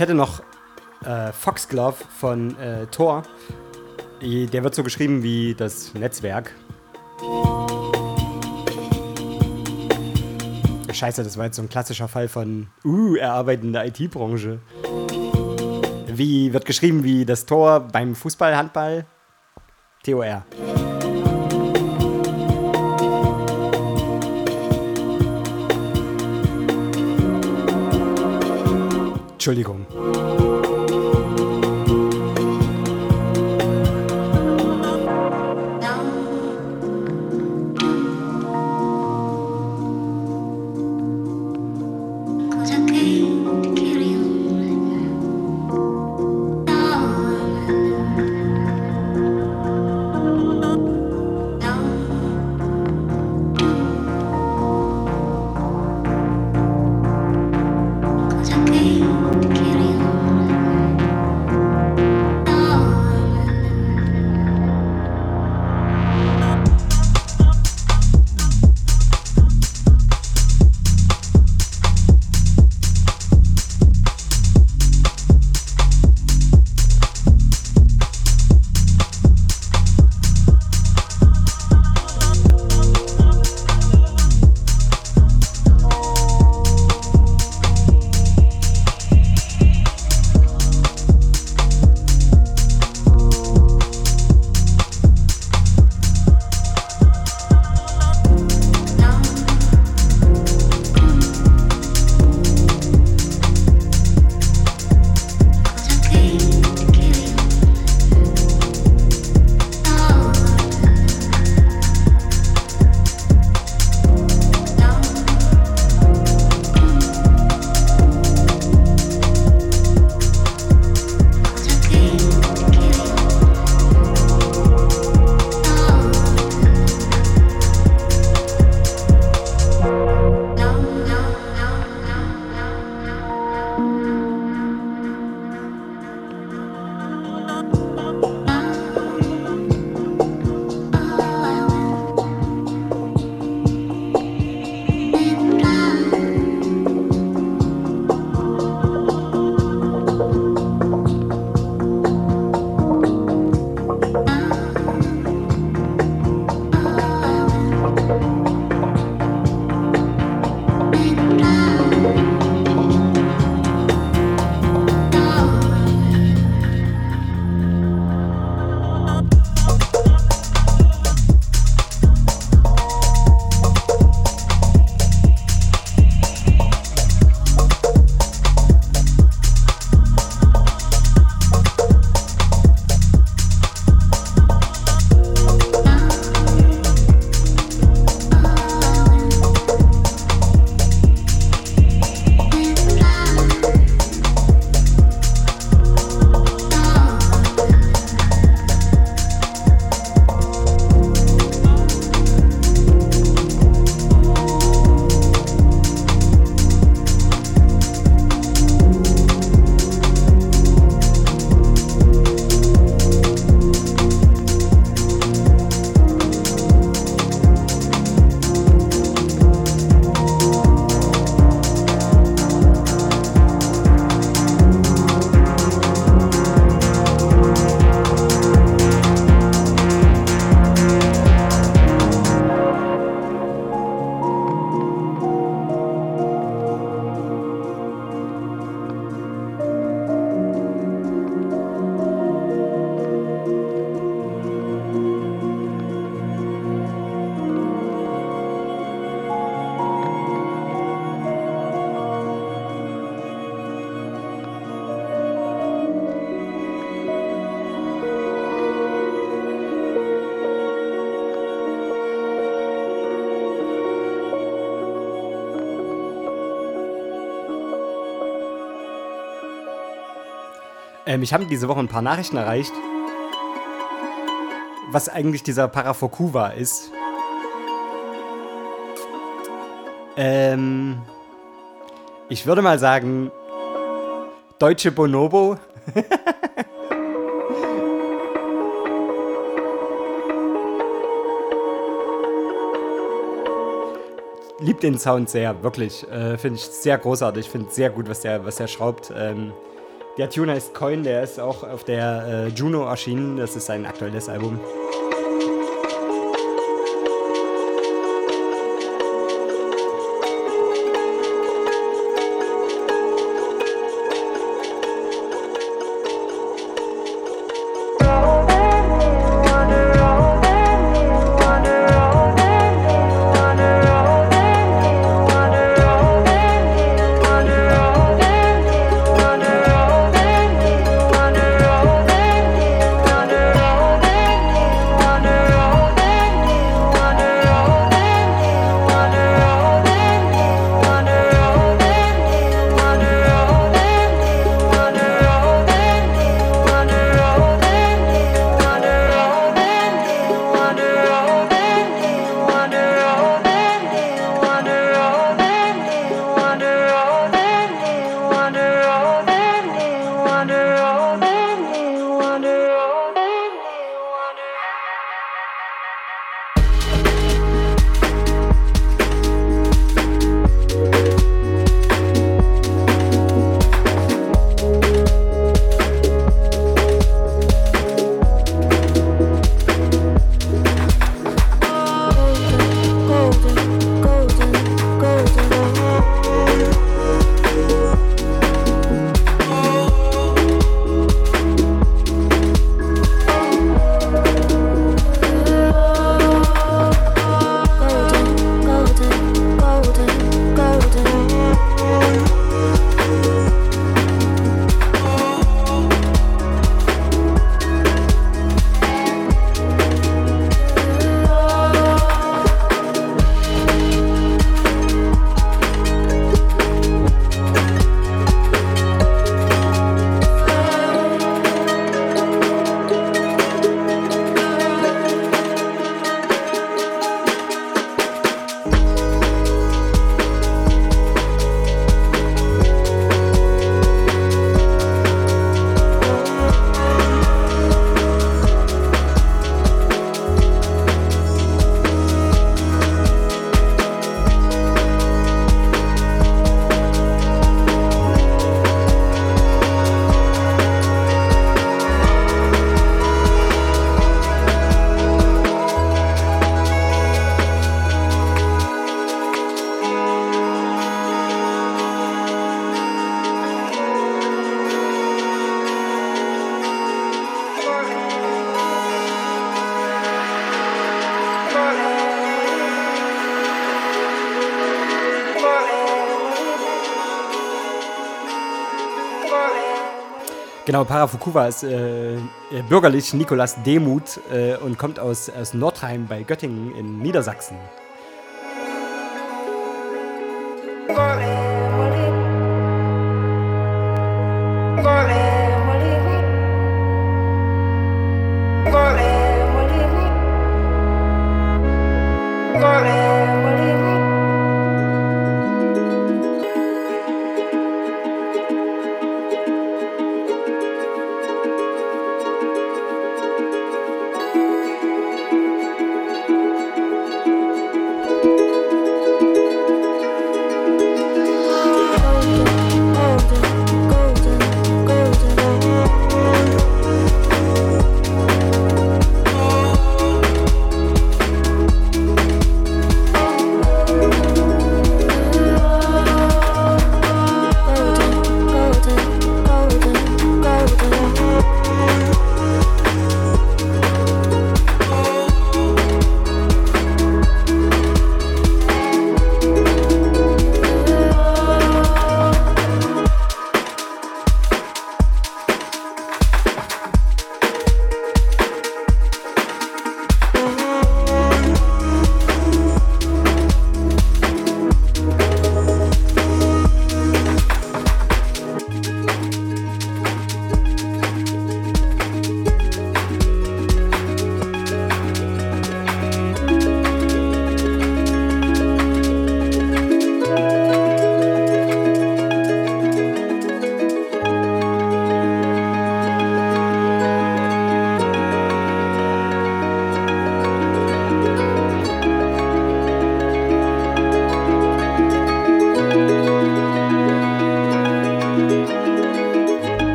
Hätte noch äh, Foxglove von äh, Tor. I- Der wird so geschrieben wie das Netzwerk. Scheiße, das war jetzt so ein klassischer Fall von, uh, er der IT-Branche. Wie wird geschrieben wie das Tor beim Fußball, Handball? TOR. Entschuldigung. Ähm, ich habe diese Woche ein paar Nachrichten erreicht, was eigentlich dieser Parafokuva ist. Ähm, ich würde mal sagen, deutsche Bonobo. *laughs* Lieb den Sound sehr, wirklich. Äh, finde ich sehr großartig. Finde sehr gut, was der, was der schraubt. Ähm, Der Tune heißt Coin, der ist auch auf der äh, Juno erschienen. Das ist sein aktuelles Album. Genau, Parafukuwa ist äh, äh, bürgerlich Nikolaus Demuth äh, und kommt aus, aus Nordheim bei Göttingen in Niedersachsen.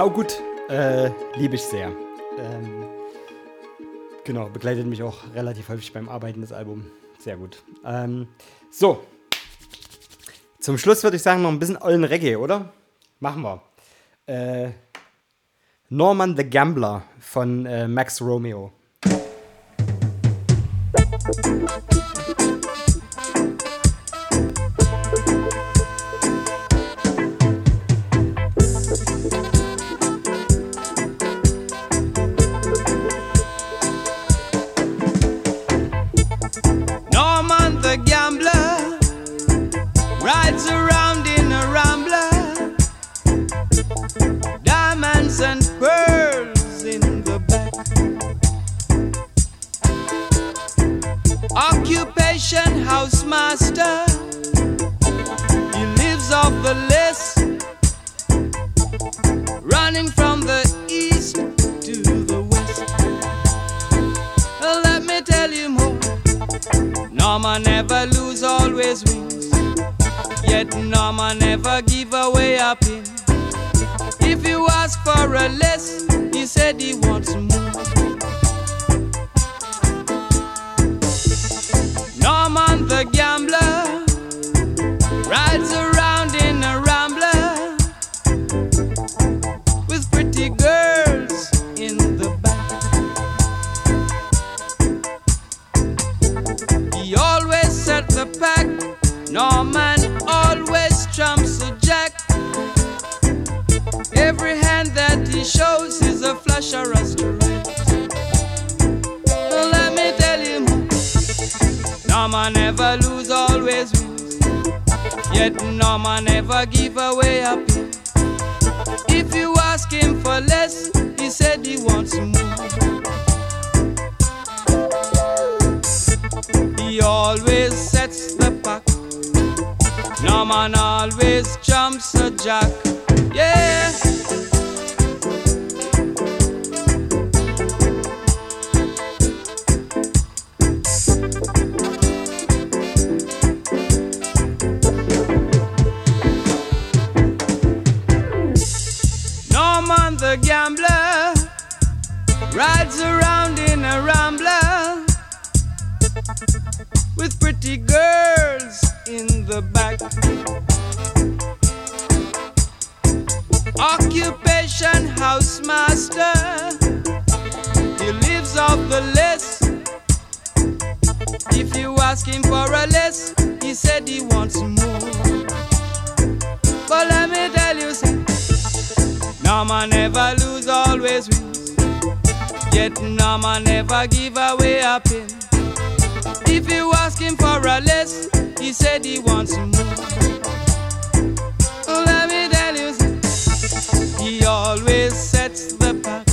Saugut, äh, liebe ich sehr. Ähm, genau, begleitet mich auch relativ häufig beim Arbeiten das Album. Sehr gut. Ähm, so. Zum Schluss würde ich sagen, noch ein bisschen ollen Reggae, oder? Machen wir. Äh, Norman the Gambler von äh, Max Romeo. Norman Norma never lose, always wins. Yet Norma never give away a pin. If you ask for a less, he said he wants more. Norman the gambler rides around he shows is a flush or a let me tell you more. Norman never lose, always wins. Yet Norman never give away a pin. If you ask him for less, he said he wants more. He always sets the pack. Norman always jumps a jack. Yeah. The gambler rides around in a rambler with pretty girls in the back. Occupation housemaster, he lives off the list. If you ask him for a less, he said he wants more. But let me tell you, son, Norma never lose, always wins. Yet Norma never give away a pin. If you ask him for a less, he said he wants more. Let me tell you, he always sets the pack.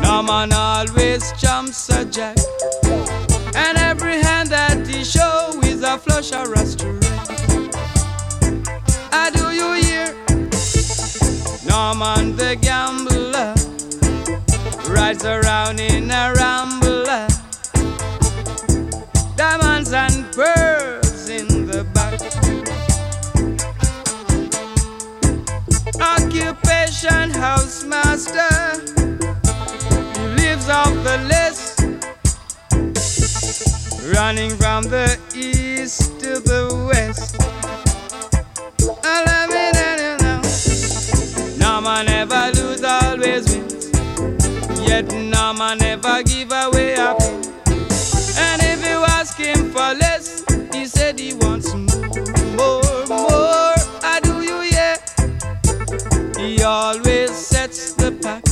Norman always jumps a jack. And every hand that he show is a flush or a Norman the gambler rides around in a rambler diamonds and pearls in the back. Occupation housemaster, he lives off the list, running from the east to the west. Norma never lose, always wins. Yet Norma never give away a pin. And if you ask him for less, he said he wants more, more, more. I do you, yeah. He always sets the pack.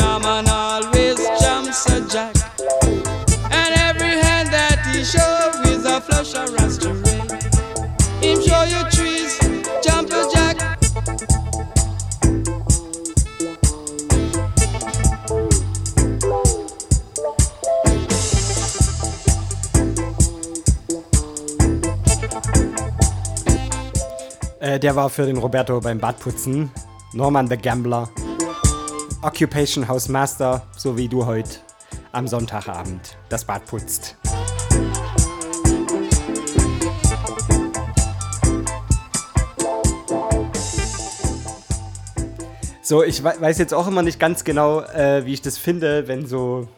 Norman always jumps a jack. Äh, der war für den Roberto beim Badputzen. Norman the Gambler. Occupation House Master, so wie du heute am Sonntagabend das Bad putzt. So, ich wei- weiß jetzt auch immer nicht ganz genau, äh, wie ich das finde, wenn so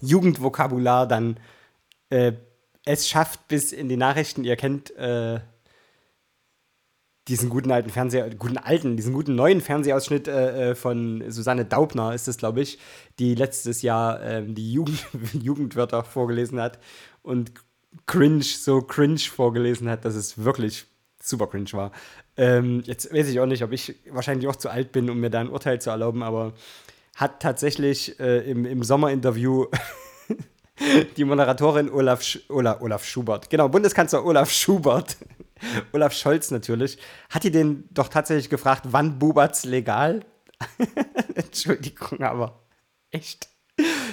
Jugendvokabular dann äh, es schafft bis in die Nachrichten. Ihr kennt äh, diesen guten alten Fernseher, guten alten, diesen guten neuen Fernsehausschnitt äh, äh, von Susanne Daubner ist es, glaube ich, die letztes Jahr ähm, die Jugend *laughs* Jugendwörter vorgelesen hat und cringe, so cringe vorgelesen hat, dass es wirklich super cringe war. Ähm, jetzt weiß ich auch nicht, ob ich wahrscheinlich auch zu alt bin, um mir da ein Urteil zu erlauben, aber hat tatsächlich äh, im, im Sommerinterview *laughs* die Moderatorin Olaf, Sch Olaf, Olaf Schubert, genau, Bundeskanzler Olaf Schubert, *laughs* Olaf Scholz natürlich, hat die den doch tatsächlich gefragt, wann bubert's legal? *laughs* Entschuldigung, aber echt.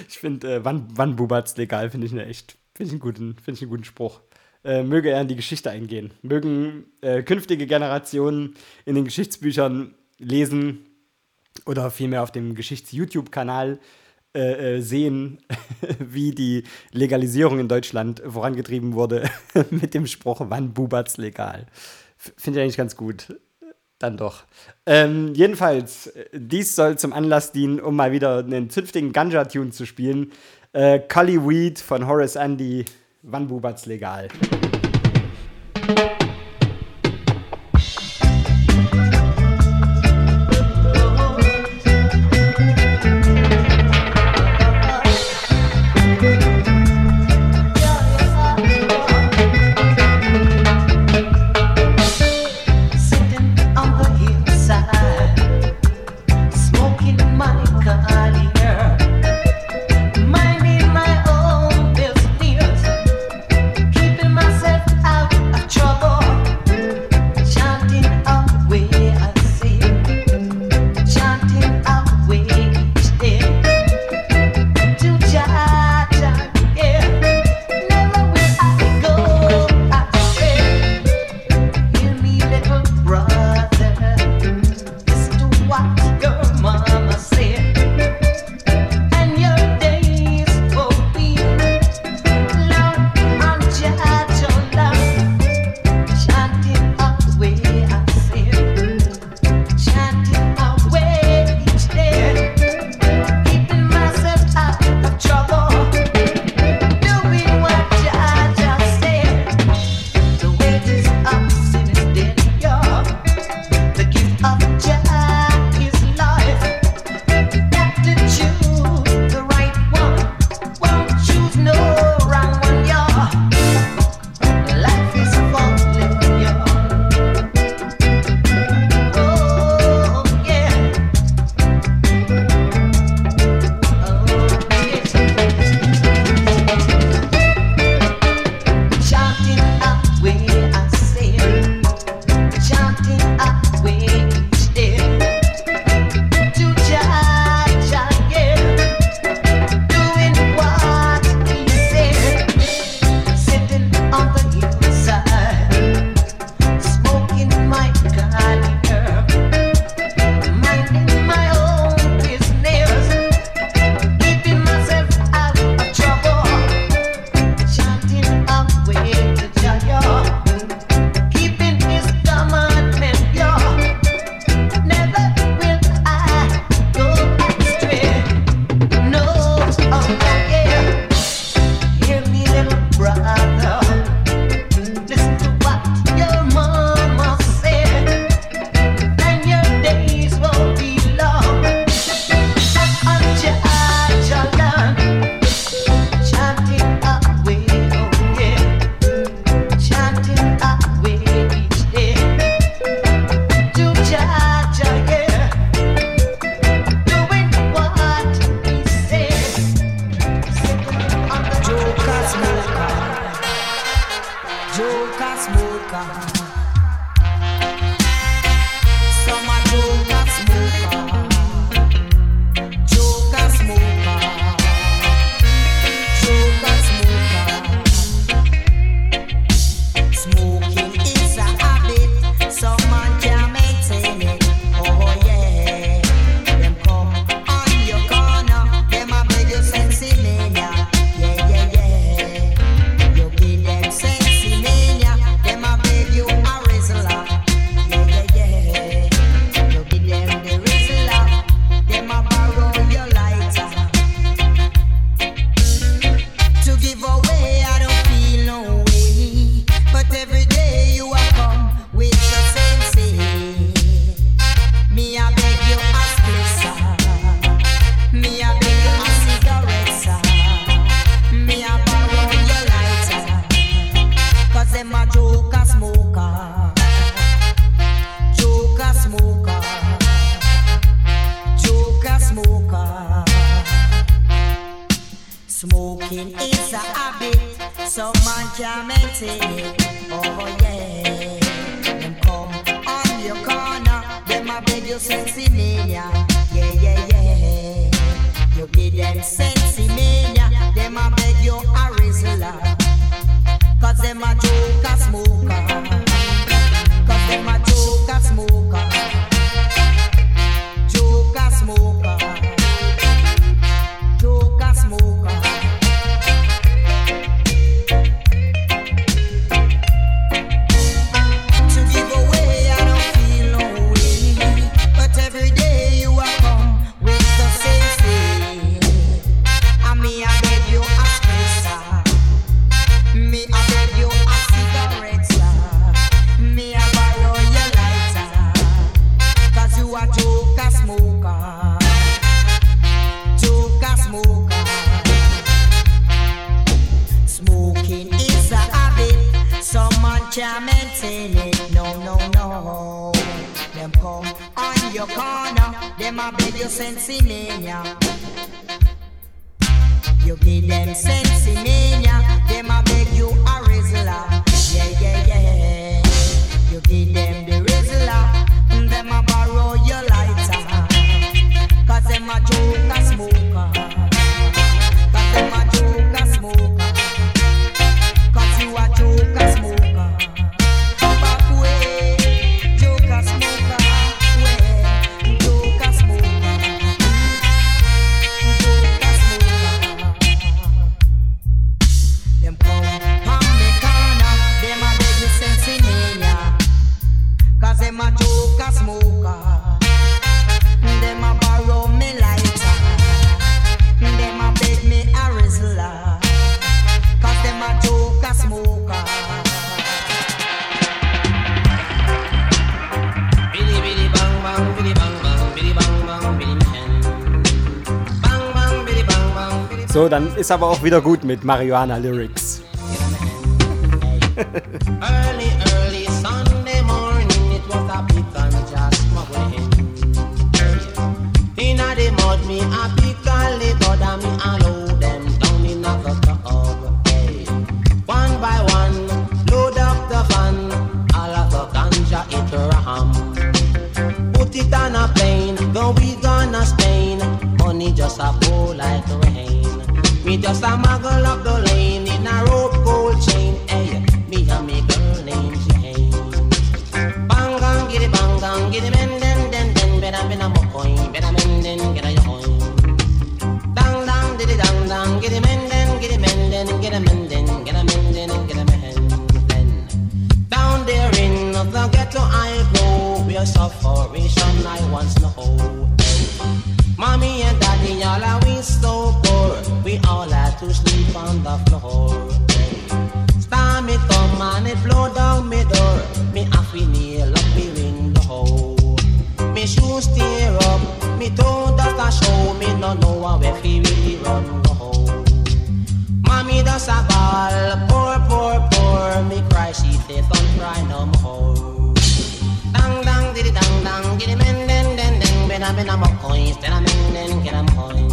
Ich finde, äh, wann, wann bubert's legal, finde ich eine echt, finde ich einen guten, finde ich einen guten Spruch. Äh, möge er in die Geschichte eingehen. Mögen äh, künftige Generationen in den Geschichtsbüchern lesen oder vielmehr auf dem Geschichts-YouTube-Kanal äh, äh, sehen, *laughs* wie die Legalisierung in Deutschland vorangetrieben wurde *laughs* mit dem Spruch, wann bubert's legal. Finde ich eigentlich ganz gut. Dann doch. Ähm, jedenfalls, dies soll zum Anlass dienen, um mal wieder einen zünftigen Ganja-Tune zu spielen. Äh, Cully Weed von Horace Andy, wann bubert's legal. Away. can't maintain. Oh yeah. Them come on your corner. Them a beg you sexy mania. Yeah, yeah, yeah. You give them sexy mania. ist aber auch wieder gut mit Marihuana-Lyrics. *laughs* years of oration I once know. Mommy and daddy all are we so poor, we all had to sleep on the floor. Storm it come and it blow down me door, me have to nail up me window. Me shoes tear up, me toe does a show, me no know how if he really run go. Mommy does a ball, poor, poor, poor, me cry she say don't cry no more dang, giddy men, den, den, den, ben, ben, ben, ben, ben, ben, ben, ben, ben, ben, ben, ben,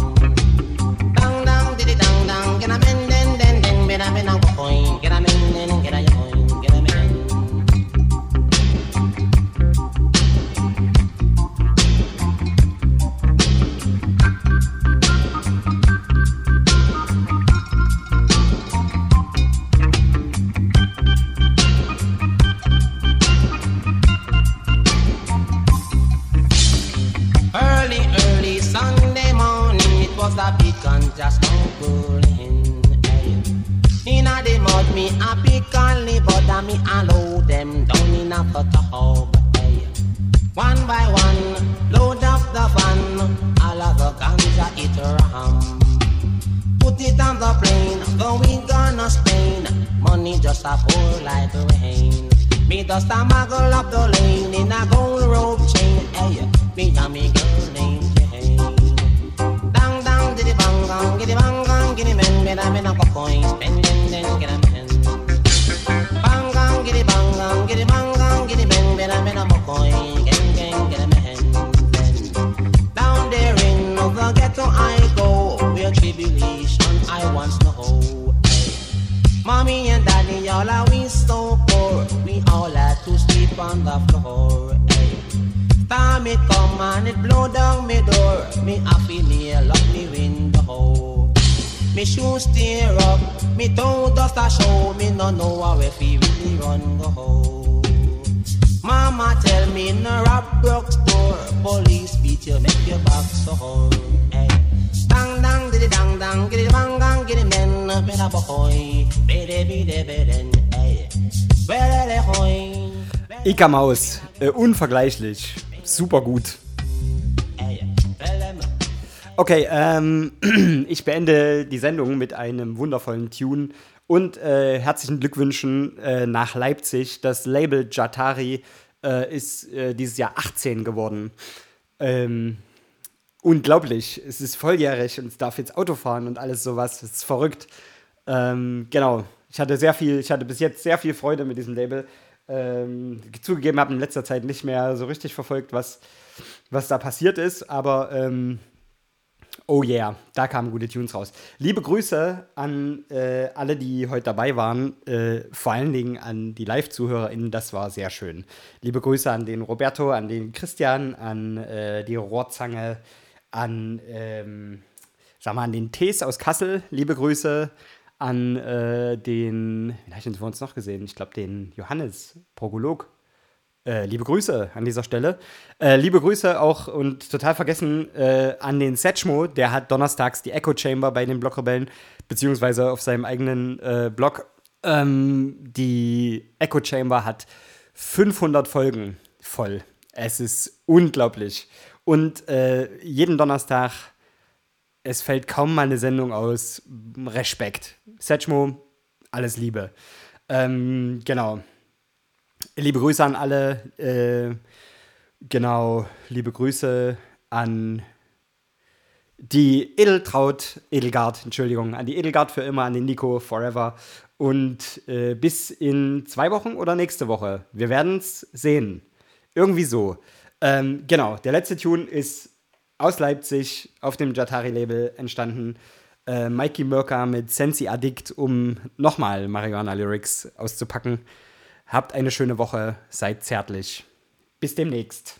me I load them down in a tub. Hey. One by one, load up the van, all of the ganja it ram. Put it on the plane, going gonna Spain, money just a pour like rain. Me dust a muggle up the lane in a gold rope chain, hey. Me and me girl named Jane. Dang, dang, diddy bang, bang, giddy bang, bang, giddy men, men, I'm in a coin, spending. boy, gang, gang, get a man. Then down there in the ghetto I go, where tribulation I want to know. Mommy and daddy, all are we so poor, we all had to sleep on the floor. Time it come and it blow down me door, me happy nail up me window. Me shoes tear up, me toe dust a show, me no know how if he really run go. Mama tell me no rob broke store. Police beat you, make your back so Hey. Dang dang diddy dang dang, giddy bang gang, giddy men, beda boy, bede bede beden, hey. Bede hoy. Ika Maus, äh, unvergleichlich. Super gut. Okay, ähm, *clears throat* ich beende die Sendung mit einem wundervollen Tune und äh, herzlichen Glückwünschen äh, nach Leipzig. Das Label Jatari äh, ist äh, dieses Jahr 18 geworden. Ähm, unglaublich. Es ist volljährig und es darf jetzt Auto fahren und alles sowas. Es ist verrückt. Ähm, genau. Ich hatte sehr viel, ich hatte bis jetzt sehr viel Freude mit diesem Label. Ähm, zugegeben habe in letzter Zeit nicht mehr so richtig verfolgt, was, was da passiert ist, aber ähm, oh yeah, da kamen gute Tunes raus. Liebe Grüße an äh, alle, die heute dabei waren, äh, vor allen Dingen an die Live-ZuhörerInnen, das war sehr schön. Liebe Grüße an den Roberto, an den Christian, an äh, die Rohrzange, an, ähm, sag mal, an den Tees aus Kassel, liebe Grüße an äh, den, wen habe ich denn vor uns noch gesehen? Ich glaube, den Johannes, Progolog. Äh, liebe Grüße an dieser Stelle. Äh, liebe Grüße auch und total vergessen äh, an den Setchmo, der hat donnerstags die Echo Chamber bei den Blockrebellen, beziehungsweise auf seinem eigenen äh, Blog. Ähm, die Echo Chamber hat 500 Folgen voll. Es ist unglaublich. Und äh, jeden Donnerstag es fällt kaum mal eine Sendung aus. Respekt. Setchmo, alles Liebe. Ähm, genau. Liebe Grüße an alle. Äh, genau, liebe Grüße an die Edeltraut, Edelgard, Entschuldigung, an die Edelgard für immer, an den Nico forever. Und äh, bis in zwei Wochen oder nächste Woche. Wir werden es sehen. Irgendwie so. Ähm, genau, der letzte Tune ist aus Leipzig auf dem Jatari-Label entstanden. Äh, Mikey Murka mit Sensi Addict, um nochmal Marihuana-Lyrics auszupacken. Habt eine schöne Woche, seid zärtlich. Bis demnächst.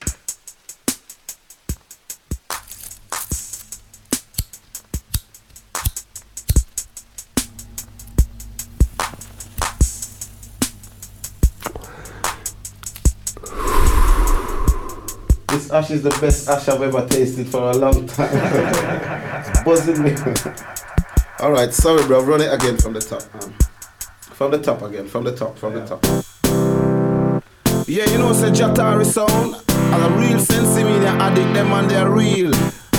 This ash is the best ash I've ever tasted for a long time. *laughs* Buzzing me. All right, sorry, bro. Run it again from the top. Um, from the top again. From the top. From the top. Yeah, you know, say Jatari sound. As a real sensi media addict, them and they're real.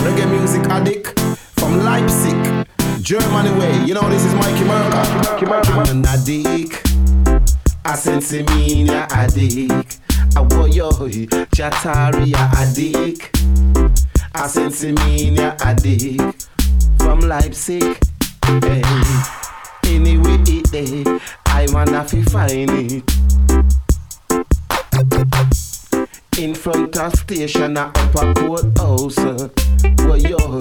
Reggae music addict from Leipzig, Germany way. You know, this is Mikey Murka. I'm an addict. A sensi media addict. A warrior, Jatari addict. A sensi media addict. From Leipzig. Hey. Anyway, it day, I wanna fi find it. In front of station a upper courthouse uh, Where yo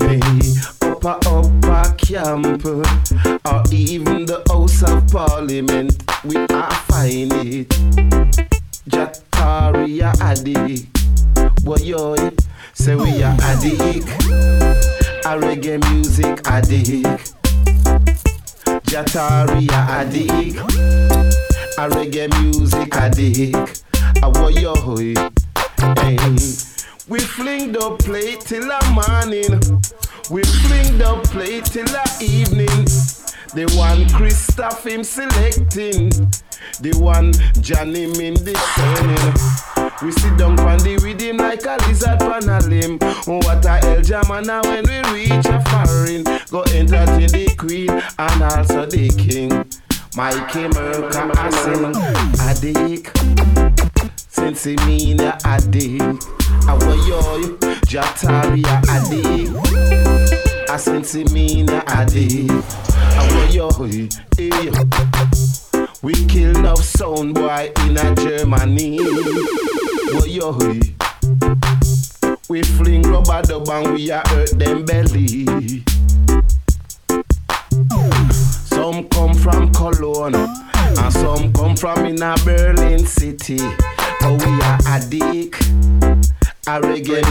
Hey Upper upper camp uh, Or even the house of parliament We are find it. Jataria addict Where yo Say we are addict. A reggae music addict Jataria addict. A reggae music addict. A warrior hey. We fling the plate till the morning. We fling the plate till the evening The one Christoph him selecting. The one Johnny Min discerning We sit down on the rhythm like a lizard on a limb. What a hell jamana when we reach a foreign. Go entertain the queen and also the king. Mikey Merka I sing. Addict Since he mean a want yo Jataria addict I since he mean a addict I want yo hey. We kill no sound boy in a Germany What yo We fling rubber dub and we a hurt them belly Some come from Cologne and some come from in a Berlin city. Oh, we are addict. Arrogant,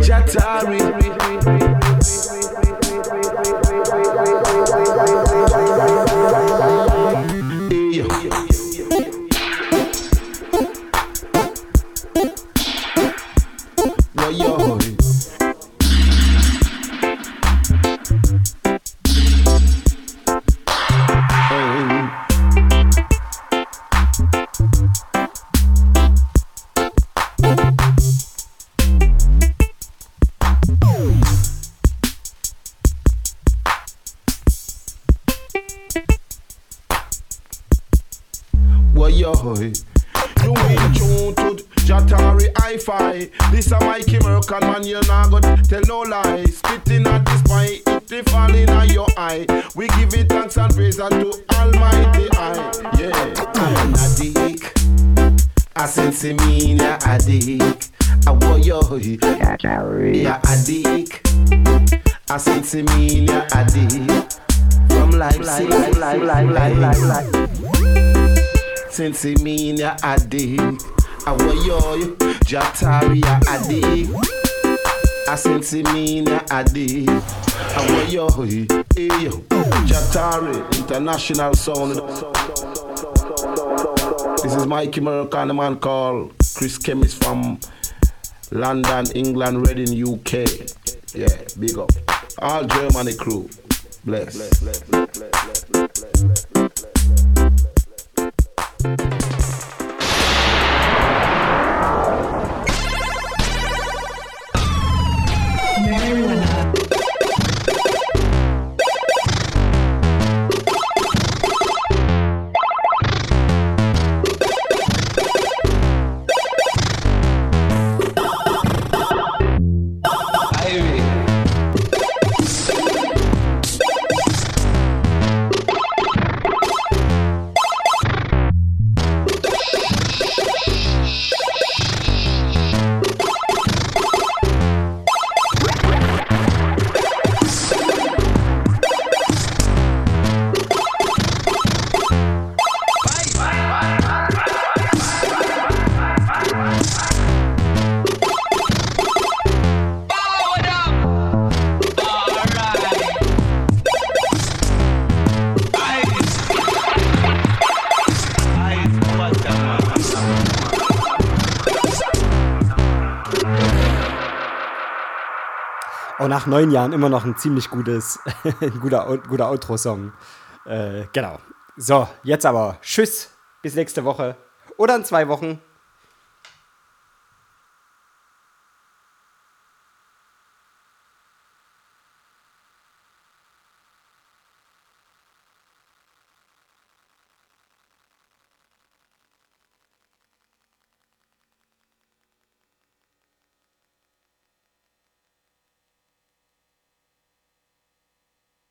Jatari. ya adi awoyoyo jatari ya adi asentimina adi awoyoyo eyo jatari international sound this is Mikey American a man called Chris Chemis from London, England, Reading, UK. Yeah, big up. All Germany crew. Bless. bless, bless, bless nach neun Jahren immer noch ein ziemlich gutes, *laughs* ein guter, guter Outro-Song. Äh, genau. So, jetzt aber Tschüss, bis nächste Woche oder in zwei Wochen.